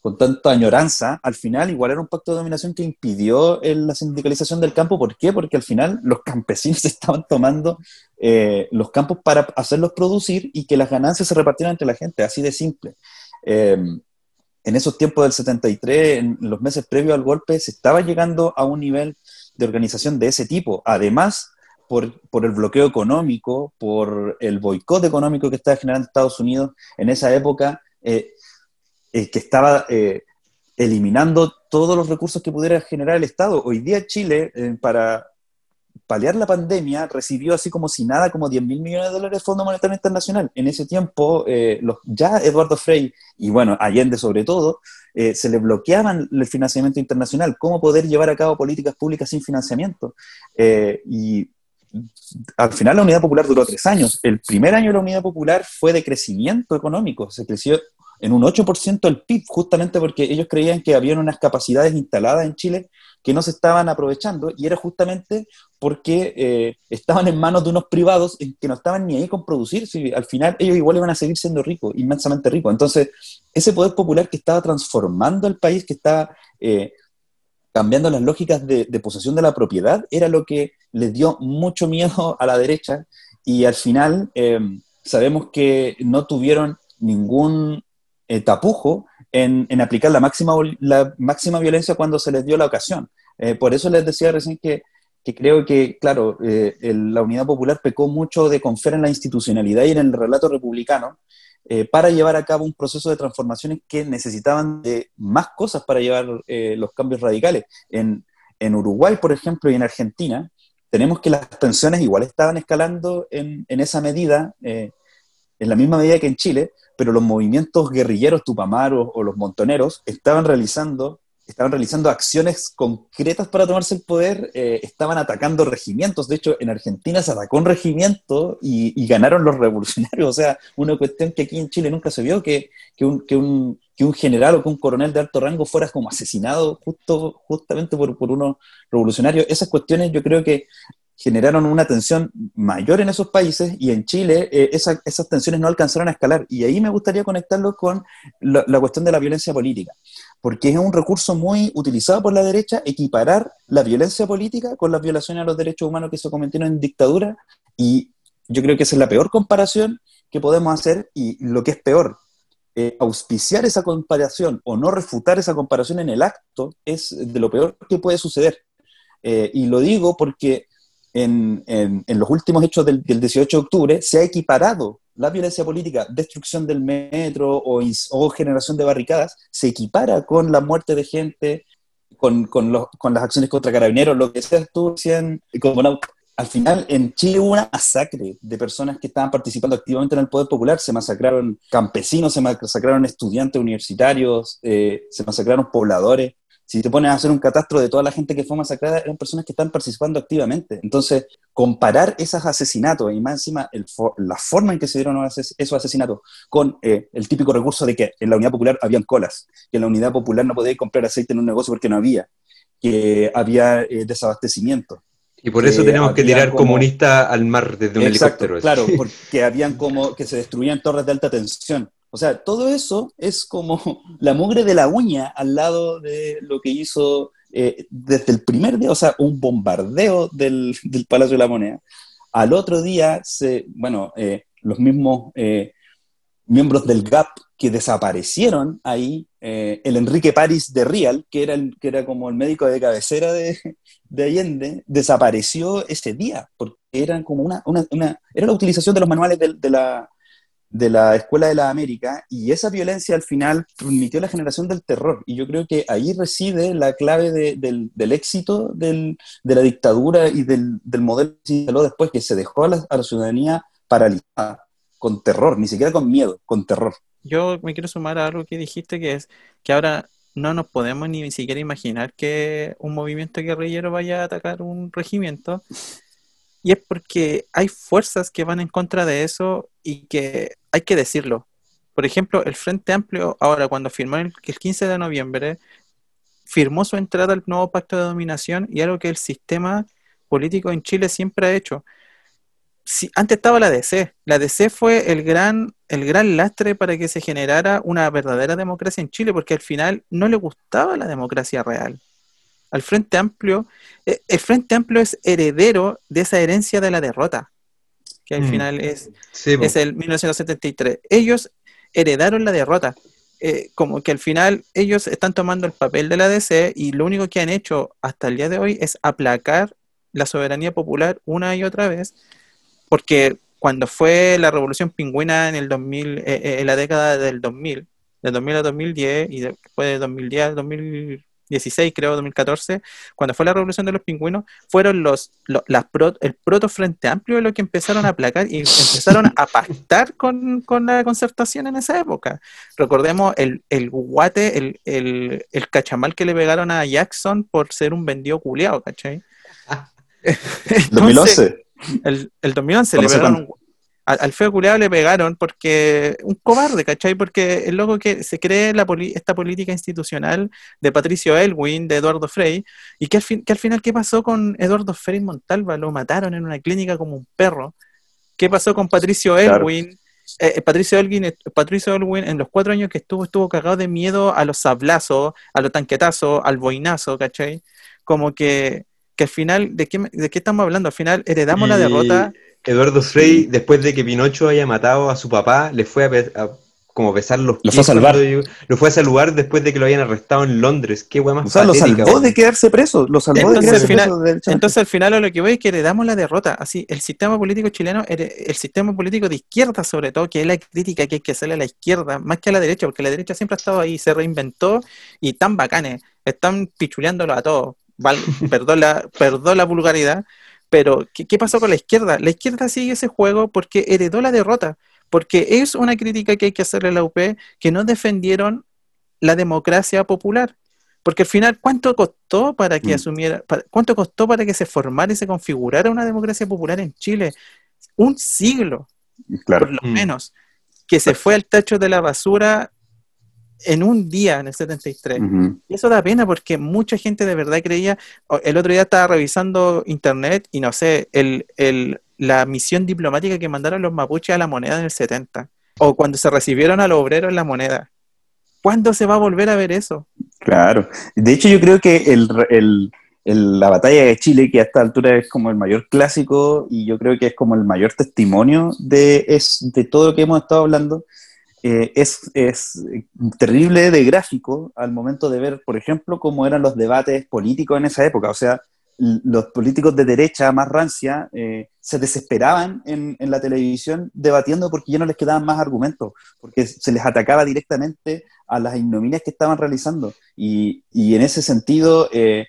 con tanta añoranza, al final igual era un pacto de dominación que impidió la sindicalización del campo. ¿Por qué? Porque al final los campesinos estaban tomando eh, los campos para hacerlos producir y que las ganancias se repartieran entre la gente, así de simple. En esos tiempos del 73, en los meses previos al golpe, se estaba llegando a un nivel de organización de ese tipo. Además, por, por, el bloqueo económico, por el boicot económico que estaba generando Estados Unidos en esa época, eh, eh, que estaba eh, eliminando todos los recursos que pudiera generar el Estado. Hoy día Chile, para paliar la pandemia, recibió así como si nada, como 10 mil millones de dólares de Fondo Monetario Internacional. En ese tiempo, los, ya Eduardo Frey, y bueno, Allende sobre todo, se le bloqueaban el financiamiento internacional, cómo poder llevar a cabo políticas públicas sin financiamiento. y al final la Unidad Popular duró tres años. El primer año de la Unidad Popular fue de crecimiento económico, se creció en un 8% el PIB, justamente porque ellos creían que habían unas capacidades instaladas en Chile que no se estaban aprovechando y era justamente porque eh, estaban en manos de unos privados que no estaban ni ahí con producir, si al final ellos igual iban a seguir siendo ricos, inmensamente ricos. Entonces, ese poder popular que estaba transformando el país, que estaba eh, cambiando las lógicas de, posesión de la propiedad, era lo que les dio mucho miedo a la derecha y al final eh, sabemos que no tuvieron ningún eh, tapujo en, aplicar la máxima, la máxima violencia cuando se les dio la ocasión. Eh, por eso les decía recién que, creo que, claro, eh, la Unidad Popular pecó mucho de confiar en la institucionalidad y en el relato republicano para llevar a cabo un proceso de transformaciones que necesitaban de más cosas para llevar los cambios radicales. En, Uruguay, por ejemplo, y en Argentina, tenemos que las tensiones igual estaban escalando en, en esa medida, en la misma medida que en Chile, pero los movimientos guerrilleros tupamaros o los montoneros estaban realizando, estaban realizando acciones concretas para tomarse el poder, eh, estaban atacando regimientos. De hecho, en Argentina se atacó un regimiento y, ganaron los revolucionarios. O sea, una cuestión que aquí en Chile nunca se vio, que, que, un, que, un, que un, general o que un coronel de alto rango fuera como asesinado justo, justamente por, por unos revolucionarios. Esas cuestiones yo creo que generaron una tensión mayor en esos países y en Chile eh, esas tensiones no alcanzaron a escalar. Y ahí me gustaría conectarlo con la, cuestión de la violencia política, porque es un recurso muy utilizado por la derecha equiparar la violencia política con las violaciones a los derechos humanos que se cometieron en dictadura y yo creo que esa es la peor comparación que podemos hacer y lo que es peor, eh, auspiciar esa comparación o no refutar esa comparación en el acto es de lo peor que puede suceder. Eh, y lo digo porque en, los últimos hechos del, 18 de octubre se ha equiparado la violencia política, destrucción del metro o, generación de barricadas, se equipara con la muerte de gente, con, las acciones contra carabineros, lo que sea tú, como al final en Chile hubo una masacre de personas que estaban participando activamente en el poder popular, se masacraron campesinos, se masacraron estudiantes universitarios, eh, se masacraron pobladores, si te pones a hacer un catastro de toda la gente que fue masacrada, eran personas que están participando activamente. Entonces, comparar esos asesinatos y más encima la forma en que se dieron esos asesinatos con eh, el típico recurso de que en la unidad popular habían colas, que en la unidad popular no podía comprar aceite en un negocio porque no había, que había eh, desabastecimiento. Y por eso tenemos que tirar comunistas al mar desde un helicóptero. Claro, porque habían como que se destruían torres de alta tensión. O sea, todo eso es como la mugre de la uña al lado de lo que hizo eh, desde el primer día, o sea, un bombardeo del, Palacio de la Moneda. Al otro día, se, bueno, eh, los mismos eh, miembros del GAP que desaparecieron ahí, el Enrique París de Real, que era, que era como el médico de cabecera de, Allende, desapareció ese día, porque eran como una, era la utilización de los manuales de la de la Escuela de la América y esa violencia al final permitió la generación del terror. Y yo creo que ahí reside la clave del, éxito de la dictadura y del, modelo que se instaló después, que se dejó a la, ciudadanía paralizada, con terror, ni siquiera con miedo, con terror. Yo me quiero sumar a algo que dijiste, que es que ahora no nos podemos ni siquiera imaginar que un movimiento guerrillero vaya a atacar un regimiento. Y es porque hay fuerzas que van en contra de eso y que hay que decirlo. Por ejemplo, el Frente Amplio, ahora cuando firmó el, 15 de noviembre, firmó su entrada al nuevo pacto de dominación y algo que el sistema político en Chile siempre ha hecho. Antes estaba la DC. La DC fue el gran, el gran lastre para que se generara una verdadera democracia en Chile, porque al final no le gustaba la democracia real. Al Frente Amplio, eh, el Frente Amplio es heredero de esa herencia de la derrota que al mm. final es, es el 1973. Ellos heredaron la derrota. Eh, como que al final ellos están tomando el papel de la DC y lo único que han hecho hasta el día de hoy es aplacar la soberanía popular una y otra vez, porque cuando fue la revolución pingüina en el 2000, eh, eh, en la década del 2000, del 2000 a 2010 y después de 2010 a 2000 16, creo, 2014, cuando fue la revolución de los pingüinos, fueron los, las el proto Frente Amplio lo que empezaron a aplacar y empezaron a pactar con, la concertación en esa época. Recordemos el, el guate, el, el, el, cachamal que le pegaron a Jackson por ser un vendido culiado, ¿cachai? 2011. El, el 2011 le pegaron un, al, feo culeado le pegaron porque un cobarde, ¿cachai? Porque el loco que se cree la esta política institucional de Patricio Elwin, de Eduardo Frey, y que al, fin, que al final, ¿qué pasó con Eduardo Frey Montalva? Lo mataron en una clínica como un perro. ¿Qué pasó con Patricio Elwin? Eh, eh, Patricio, Elwin, Patricio Elwin en los cuatro años que estuvo, estuvo cagado de miedo a los sablazos, a los tanquetazos, al boinazo, ¿cachai? Como que, que al final, ¿de qué, ¿de qué estamos hablando? Al final heredamos la derrota Eduardo Frey, después de que Pinocho haya matado a su papá, le fue a, como besar los. Lo fue a salvar. lo fue a saludar después de que lo hayan arrestado en Londres. Qué guay más O sea, lo salvó de quedarse preso. Lo salvó entonces, de quedarse final, preso. Entonces, al final, a lo que voy es que heredamos la derrota. Así, el sistema político chileno, el sistema político de izquierda, sobre todo, que es la crítica que hay que hacerle a la izquierda, más que a la derecha, porque la derecha siempre ha estado ahí, se reinventó y tan bacanes. Están pichuleándolo a todos. perdón, la, perdón la vulgaridad pero, ¿qué, pasó con la izquierda? La izquierda sigue ese juego porque heredó la derrota, porque es una crítica que hay que hacerle a la UP, que no defendieron la democracia popular. Porque al final, ¿cuánto costó para que mm. asumiera, cuánto costó para que se formara y se configurara una democracia popular en Chile? Un siglo, por lo mm. menos, que se fue al tacho de la basura en un día, en el 73. Y eso da pena porque mucha gente de verdad creía, el otro día estaba revisando internet y no sé, el, el, la misión diplomática que mandaron los mapuches a la moneda en el 70, o cuando se recibieron a los obreros en la moneda. ¿Cuándo se va a volver a ver eso? Claro. De hecho, yo creo que el, el, la batalla de Chile, que a esta altura es como el mayor clásico y yo creo que es como el mayor testimonio de, es, de todo lo que hemos estado hablando, eh, es, es, terrible de gráfico al momento de ver, por ejemplo, cómo eran los debates políticos en esa época. O sea, los políticos de derecha más rancia eh, se desesperaban en, en, la televisión debatiendo porque ya no les quedaban más argumentos, porque se les atacaba directamente a las ignominias que estaban realizando. Y, y en ese sentido, eh,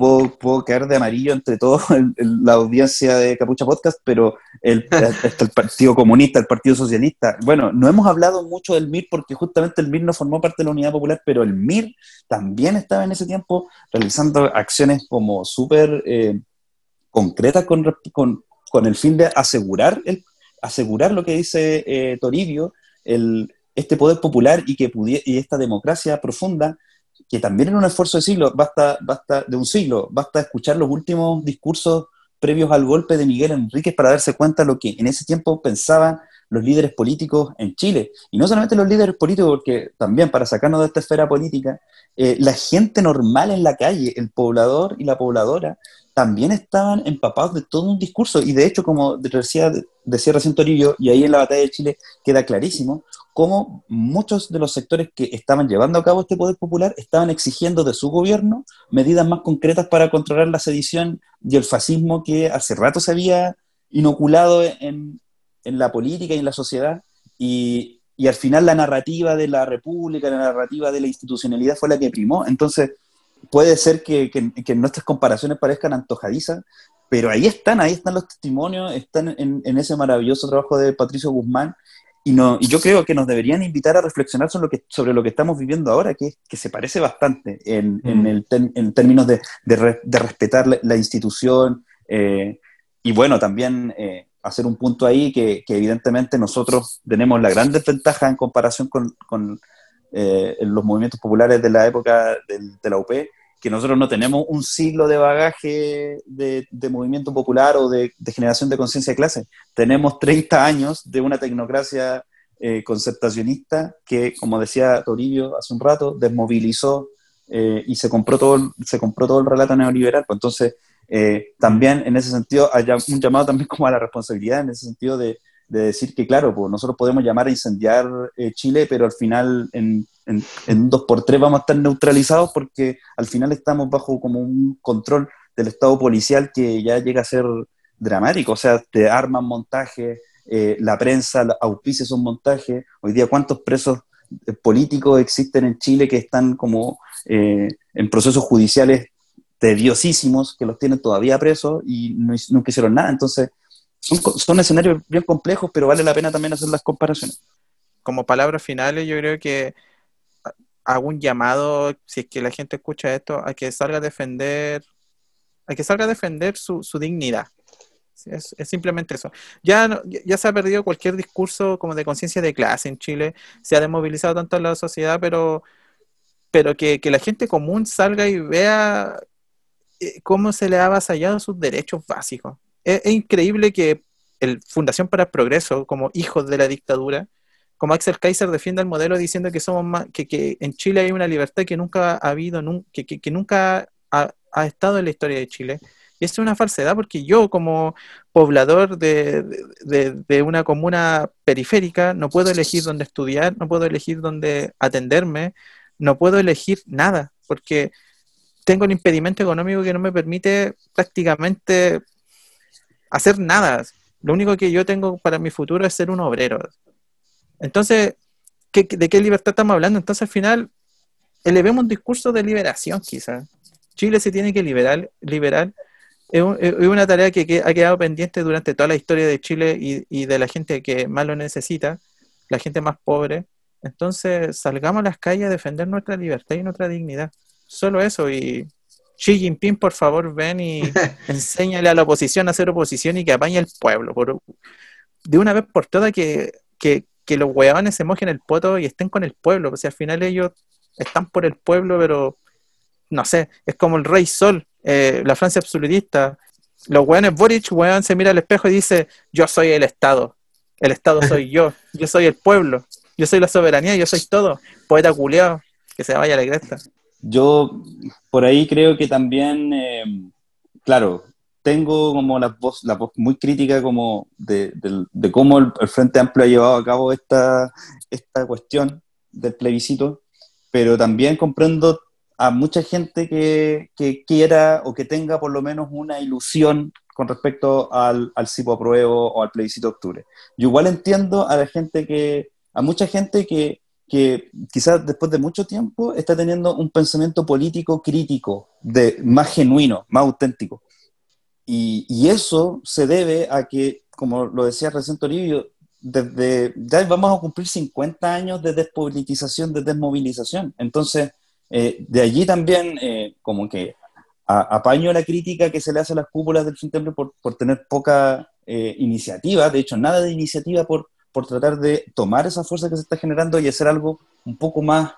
puedo, puedo caer de amarillo entre todos la audiencia de Capucha Podcast, pero el, el Partido Comunista, el Partido Socialista. Bueno, no hemos hablado mucho del MIR porque justamente el MIR no formó parte de la Unidad Popular, pero el MIR también estaba en ese tiempo realizando acciones como súper eh, concretas con, con, con, el fin de asegurar, el, asegurar lo que dice eh, Toribio, el, este poder popular y, que y esta democracia profunda que también en un esfuerzo de siglo, basta, basta, de un siglo, basta escuchar los últimos discursos previos al golpe de Miguel Enríquez para darse cuenta de lo que en ese tiempo pensaban los líderes políticos en Chile. Y no solamente los líderes políticos, porque también para sacarnos de esta esfera política, eh, la gente normal en la calle, el poblador y la pobladora, también estaban empapados de todo un discurso. Y de hecho, como decía, decía recién Torillo, y ahí en la batalla de Chile queda clarísimo, cómo muchos de los sectores que estaban llevando a cabo este poder popular estaban exigiendo de su gobierno medidas más concretas para controlar la sedición y el fascismo que hace rato se había inoculado en, la política y en la sociedad. Y, al final la narrativa de la república, la narrativa de la institucionalidad fue la que primó. Entonces, puede ser que, nuestras comparaciones parezcan antojadizas, pero ahí están, ahí están los testimonios, están en, en, ese maravilloso trabajo de Patricio Guzmán y, no, y yo creo que nos deberían invitar a reflexionar sobre lo que, sobre lo que estamos viviendo ahora, que, que se parece bastante en, en, mm. el en términos de, de, de respetar la, institución eh, y bueno, también eh, hacer un punto ahí que, que, evidentemente nosotros tenemos la gran desventaja en comparación con, con eh, los movimientos populares de la época de la UP, que nosotros no tenemos un siglo de bagaje de, movimiento popular o de, generación de conciencia de clase. Tenemos 30 años de una tecnocracia eh, concertacionista que, como decía Toribio hace un rato, desmovilizó eh, y se compró, todo se compró todo el relato neoliberal. Pues entonces, eh, también en ese sentido, hay un llamado también como a la responsabilidad, en ese sentido de, de decir que, claro, pues nosotros podemos llamar a incendiar Chile, pero al final en en, en dos por tres vamos a estar neutralizados porque al final estamos bajo como un control del Estado policial que ya llega a ser dramático, o sea, te arman montajes, eh, la prensa auspicia esos montajes, hoy día cuántos presos eh, políticos existen en Chile que están como eh, en procesos judiciales tediosísimos, que los tienen todavía presos y no, nunca hicieron nada, entonces son, son escenarios bien complejos, pero vale la pena también hacer las comparaciones. Como palabras finales, yo creo que hago un llamado, si es que la gente escucha esto, a que salga a defender, a que salga a defender su, dignidad. Es, simplemente eso. Ya, ya se ha perdido cualquier discurso como de conciencia de clase en Chile, se ha desmovilizado tanto la sociedad, pero, pero que, la gente común salga y vea eh, cómo se le ha avasallado sus derechos básicos. Es, increíble que el Fundación para el Progreso, como hijos de la dictadura, como Axel Kaiser defiende el modelo diciendo que somos más, que, en Chile hay una libertad que nunca ha habido, que, nunca ha, estado en la historia de Chile. Y esto es una falsedad porque yo como poblador de, de, una comuna periférica no puedo elegir dónde estudiar, no puedo elegir dónde atenderme, no puedo elegir nada, porque tengo un impedimento económico que no me permite prácticamente hacer nada. Lo único que yo tengo para mi futuro es ser un obrero. Entonces, ¿de qué libertad estamos hablando? Entonces, al final, elevemos un discurso de liberación, quizás. Chile se tiene que liberar, liberar. Es, una tarea que, ha quedado pendiente durante toda la historia de Chile y, de la gente que más lo necesita, la gente más pobre. Entonces, salgamos a las calles a defender nuestra libertad y nuestra dignidad. Solo eso. Y Xi Jinping, por favor, ven y enséñale a la oposición a hacer oposición y que apañe al pueblo. de una vez por todas que, que, que los hueones se mojen el poto y estén con el pueblo. O al final ellos están por el pueblo, pero no sé, es como el rey sol, eh, la Francia absolutista. Los hueones Boric, hueón, se mira al espejo y dice, yo soy el Estado, el Estado soy yo, yo soy el pueblo, yo soy la soberanía, yo soy todo. Poeta culiao, que se vaya a la cresta. Yo por ahí creo que también, eh, claro, tengo como la voz, muy crítica como de, cómo el, Frente Amplio ha llevado a cabo esta, esta cuestión del plebiscito, pero también comprendo a mucha gente que, quiera o que tenga por lo menos una ilusión con respecto al, al CIPO apruebo o al plebiscito de octubre. Yo igual entiendo a la gente que, a mucha gente que, que quizás después de mucho tiempo está teniendo un pensamiento político crítico, de, más genuino, más auténtico. Y, eso se debe a que, como lo decía recién Toribio, desde ya vamos a cumplir 50 años de despolitización, de desmovilización. Entonces, eh, de allí también, eh, como que apaño la crítica que se le hace a las cúpulas del Frente por, por tener poca eh, iniciativa, de hecho, nada de iniciativa por, por tratar de tomar esa fuerza que se está generando y hacer algo un poco más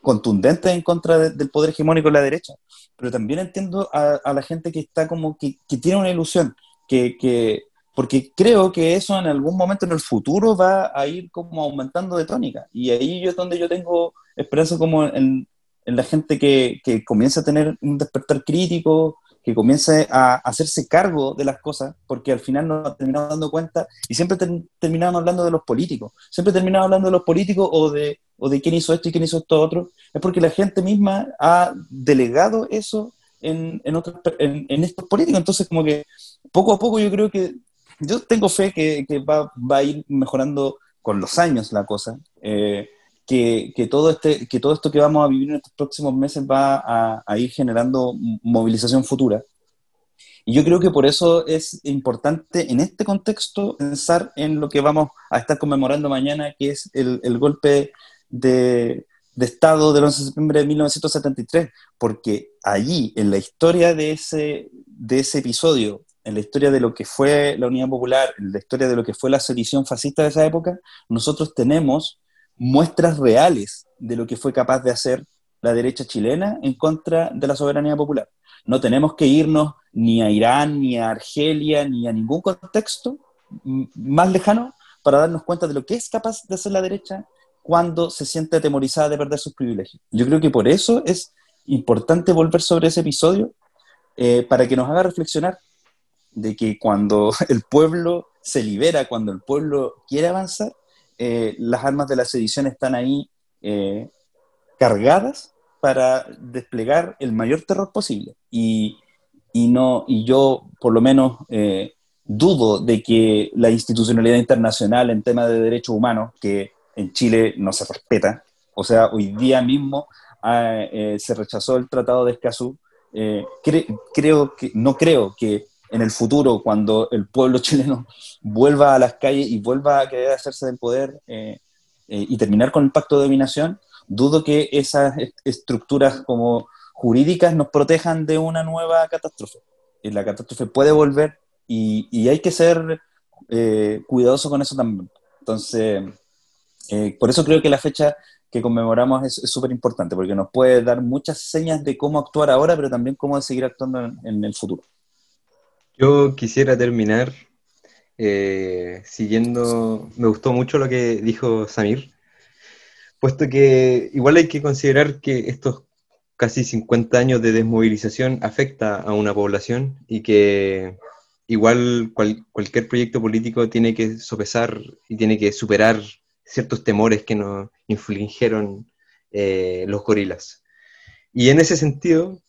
contundente en contra del poder hegemónico de la derecha. Pero también entiendo a, a la gente que está como que, que tiene una ilusión, que, que porque creo que eso en algún momento en el futuro va a ir como aumentando de tónica. Y ahí es donde yo tengo esperanza como en, en la gente que, que comienza a tener un despertar crítico, que comience a hacerse cargo de las cosas, porque al final nos terminamos dando cuenta y siempre terminamos hablando de los políticos, siempre terminamos hablando de los políticos o de, o de quién hizo esto y quién hizo esto otro, es porque la gente misma ha delegado eso en, en, en, estos políticos, entonces como que poco a poco yo creo que yo tengo fe que, va, a ir mejorando con los años la cosa, eh, que, todo este, que todo esto que vamos a vivir en estos próximos meses va a, ir generando movilización futura. Y yo creo que por eso es importante en este contexto pensar en lo que vamos a estar conmemorando mañana, que es el, golpe de, de, Estado del 11 de septiembre de 1973, porque allí, en la historia de ese, de ese episodio, en la historia de lo que fue la Unidad Popular, en la historia de lo que fue la sedición fascista de esa época, nosotros tenemos muestras reales de lo que fue capaz de hacer la derecha chilena en contra de la soberanía popular. No tenemos que irnos ni a Irán, ni a Argelia, ni a ningún contexto más lejano para darnos cuenta de lo que es capaz de hacer la derecha cuando se siente atemorizada de perder sus privilegios. Yo creo que por eso es importante volver sobre ese episodio eh, para que nos haga reflexionar de que cuando el pueblo se libera, cuando el pueblo quiere avanzar, eh, las armas de la sedición están ahí eh, cargadas para desplegar el mayor terror posible. Y, no, y yo, por lo menos, eh, dudo de que la institucionalidad internacional en temas de derechos humanos, que en Chile no se respeta, o sea, hoy día mismo ah, se rechazó el Tratado de Escazú, creo no creo que en el futuro, cuando el pueblo chileno vuelva a las calles y vuelva a querer hacerse del poder eh, eh, y terminar con el pacto de dominación, dudo que esas estructuras como jurídicas nos protejan de una nueva catástrofe. Y la catástrofe puede volver y, hay que ser eh, cuidadoso con eso también. Entonces, por eso creo que la fecha que conmemoramos es súper importante, porque nos puede dar muchas señas de cómo actuar ahora, pero también cómo seguir actuando en el futuro. Yo quisiera terminar eh, siguiendo, me gustó mucho lo que dijo Samir, puesto que igual hay que considerar que estos casi 50 años de desmovilización afecta a una población y que igual cualquier proyecto político tiene que sopesar y tiene que superar ciertos temores que nos infligieron eh, los gorilas. Y en ese sentido,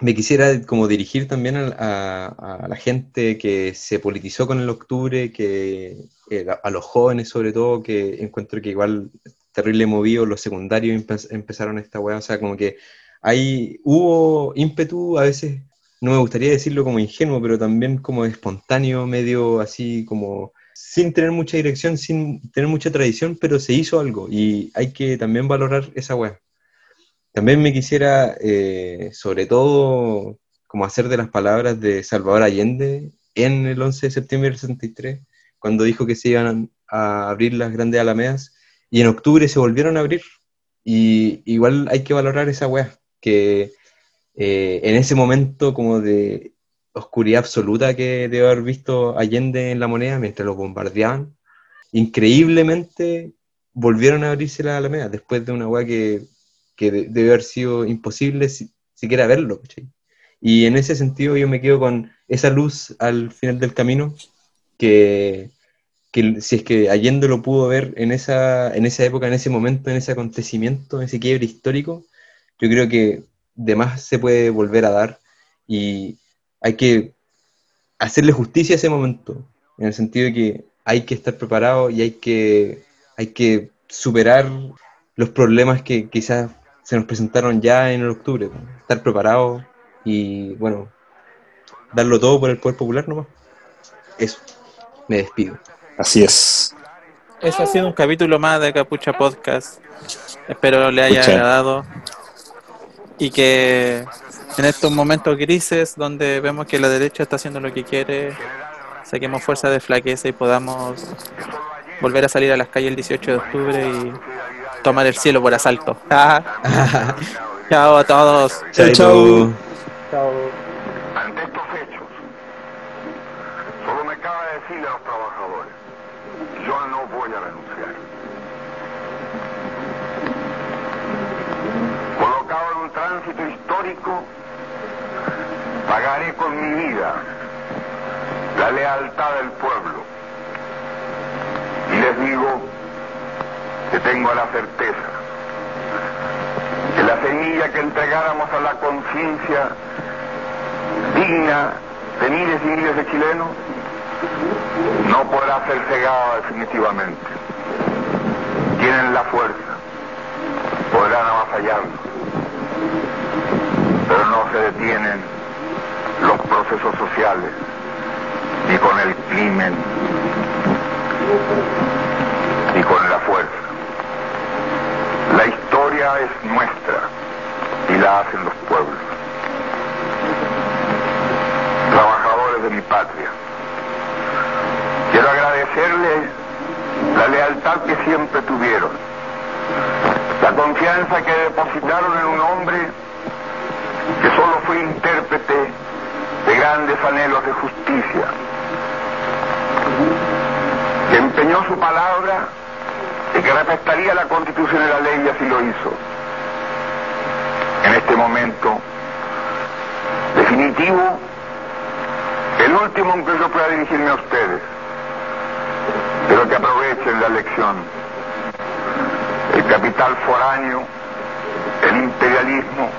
me quisiera como dirigir también a, la gente que se politizó con el octubre, que eh, a los jóvenes sobre todo, que encuentro que igual terrible movido, los secundarios empezaron esta weá, o sea, como que hay, hubo ímpetu, a veces, no me gustaría decirlo como ingenuo, pero también como espontáneo, medio así como sin tener mucha dirección, sin tener mucha tradición, pero se hizo algo y hay que también valorar esa weá. También me quisiera, eh, sobre todo, como hacer de las palabras de Salvador Allende en el 11 de septiembre del 63, cuando dijo que se iban a abrir las grandes alamedas, y en octubre se volvieron a abrir. Y igual hay que valorar esa weá, que eh, en ese momento como de oscuridad absoluta que debe haber visto Allende en la moneda mientras los bombardeaban, increíblemente volvieron a abrirse las alamedas después de una weá que que debe haber sido imposible si, siquiera verlo. Y en ese sentido yo me quedo con esa luz al final del camino, que, que si es que Allende lo pudo ver en esa, en esa época, en ese momento, en ese acontecimiento, en ese quiebre histórico, yo creo que de más se puede volver a dar y hay que hacerle justicia a ese momento, en el sentido de que hay que estar preparado y hay que, hay que superar los problemas que quizás se nos presentaron ya en el octubre, estar preparados y bueno, darlo todo por el poder popular nomás. Eso, me despido. Así es. Eso ha sido un capítulo más de Capucha Podcast. Espero le haya Pucha. agradado y que en estos momentos grises donde vemos que la derecha está haciendo lo que quiere, saquemos fuerza de flaqueza y podamos volver a salir a las calles el 18 de octubre y tomar el cielo por asalto. Chao a todos. Chao, chao. Ante estos hechos, solo me cabe decirle a los trabajadores, yo no voy a renunciar. Colocado en un tránsito histórico, pagaré con mi vida la lealtad del pueblo. Y les digo que tengo la certeza que la semilla que entregáramos a la conciencia digna de miles y miles de chilenos no podrá ser cegada definitivamente. Tienen la fuerza, podrán avasallarnos, pero no se detienen los procesos sociales ni con el crimen ni con la fuerza. La historia es nuestra y la hacen los pueblos. Trabajadores de mi patria. Quiero agradecerles la lealtad que siempre tuvieron, la confianza que depositaron en un hombre que solo fue intérprete de grandes anhelos de justicia, que empeñó su palabra y que respetaría la constitución y la ley y así lo hizo. En este momento definitivo, el último en que yo pueda dirigirme a ustedes, pero que aprovechen la lección. El capital foráneo, el imperialismo,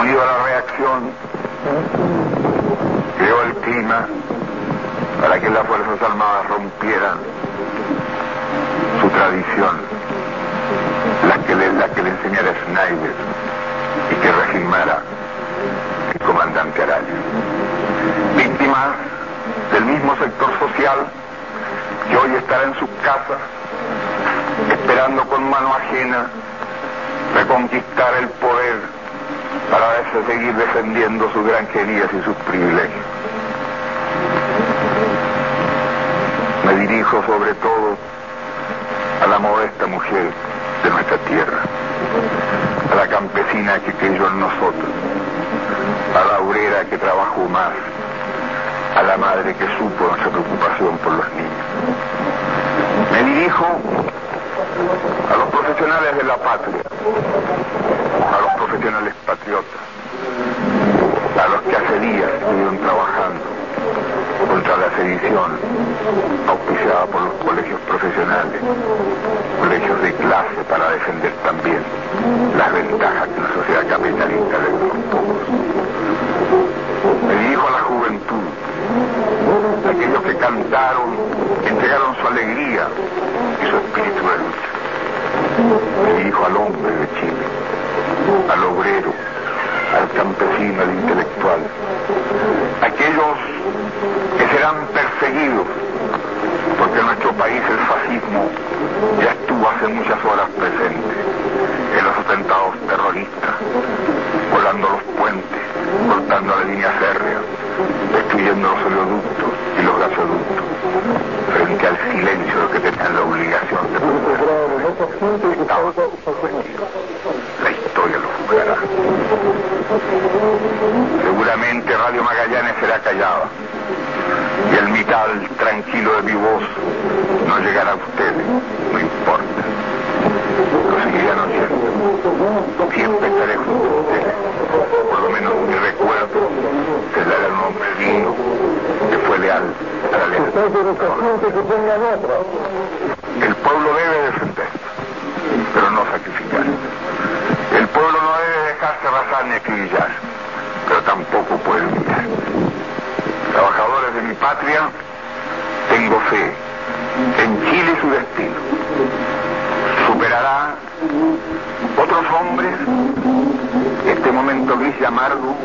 unido a la reacción, creó el clima para que las Fuerzas Armadas rompieran su tradición, la que le, la que le enseñara Schneider y que regimara el comandante Araya. Víctimas del mismo sector social que hoy estará en sus casas esperando con mano ajena reconquistar el poder para seguir defendiendo sus granjerías y sus privilegios. Me dirijo sobre todo la modesta mujer de nuestra tierra, a la campesina que creyó en nosotros, a la obrera que trabajó más, a la madre que supo nuestra preocupación por los niños. Me dirijo a los profesionales de la patria, a los profesionales patriotas, a los que hace días estuvieron trabajando contra la sedición auspiciada por los colegios profesionales, colegios de clase para defender también las ventajas que una sociedad capitalista le da a los pocos. Me dirijo a la juventud, a aquellos que cantaron, entregaron su alegría y su espíritu de lucha. Me dirijo al hombre de Chile, al obrero, al campesino, al intelectual, aquellos que serán perseguidos, porque en nuestro país el fascismo ya estuvo hace muchas horas presente en los atentados terroristas, volando los puentes, cortando la línea férrea, destruyendo los oleoductos y los gasoductos, frente al silencio de los que tenían la obligación de proteger. Estaban sometidos. La historia lo juzgará. Seguramente Radio Magallanes será callada y el mital tranquilo de mi voz no llegará a ustedes, no importa. Lo seguirán oyendo. Siempre estaré junto a ustedes. Por lo menos mi recuerdo será de un hombre digno que fue leal a la ley. El pueblo debe defender, pero no sacrificar. El pueblo no debe dejarse arrasar ni acribillar, pero tampoco puede humillar. Trabajadores de mi tengo fe en Chile su destino. superará otros hombres este momento gris y amargo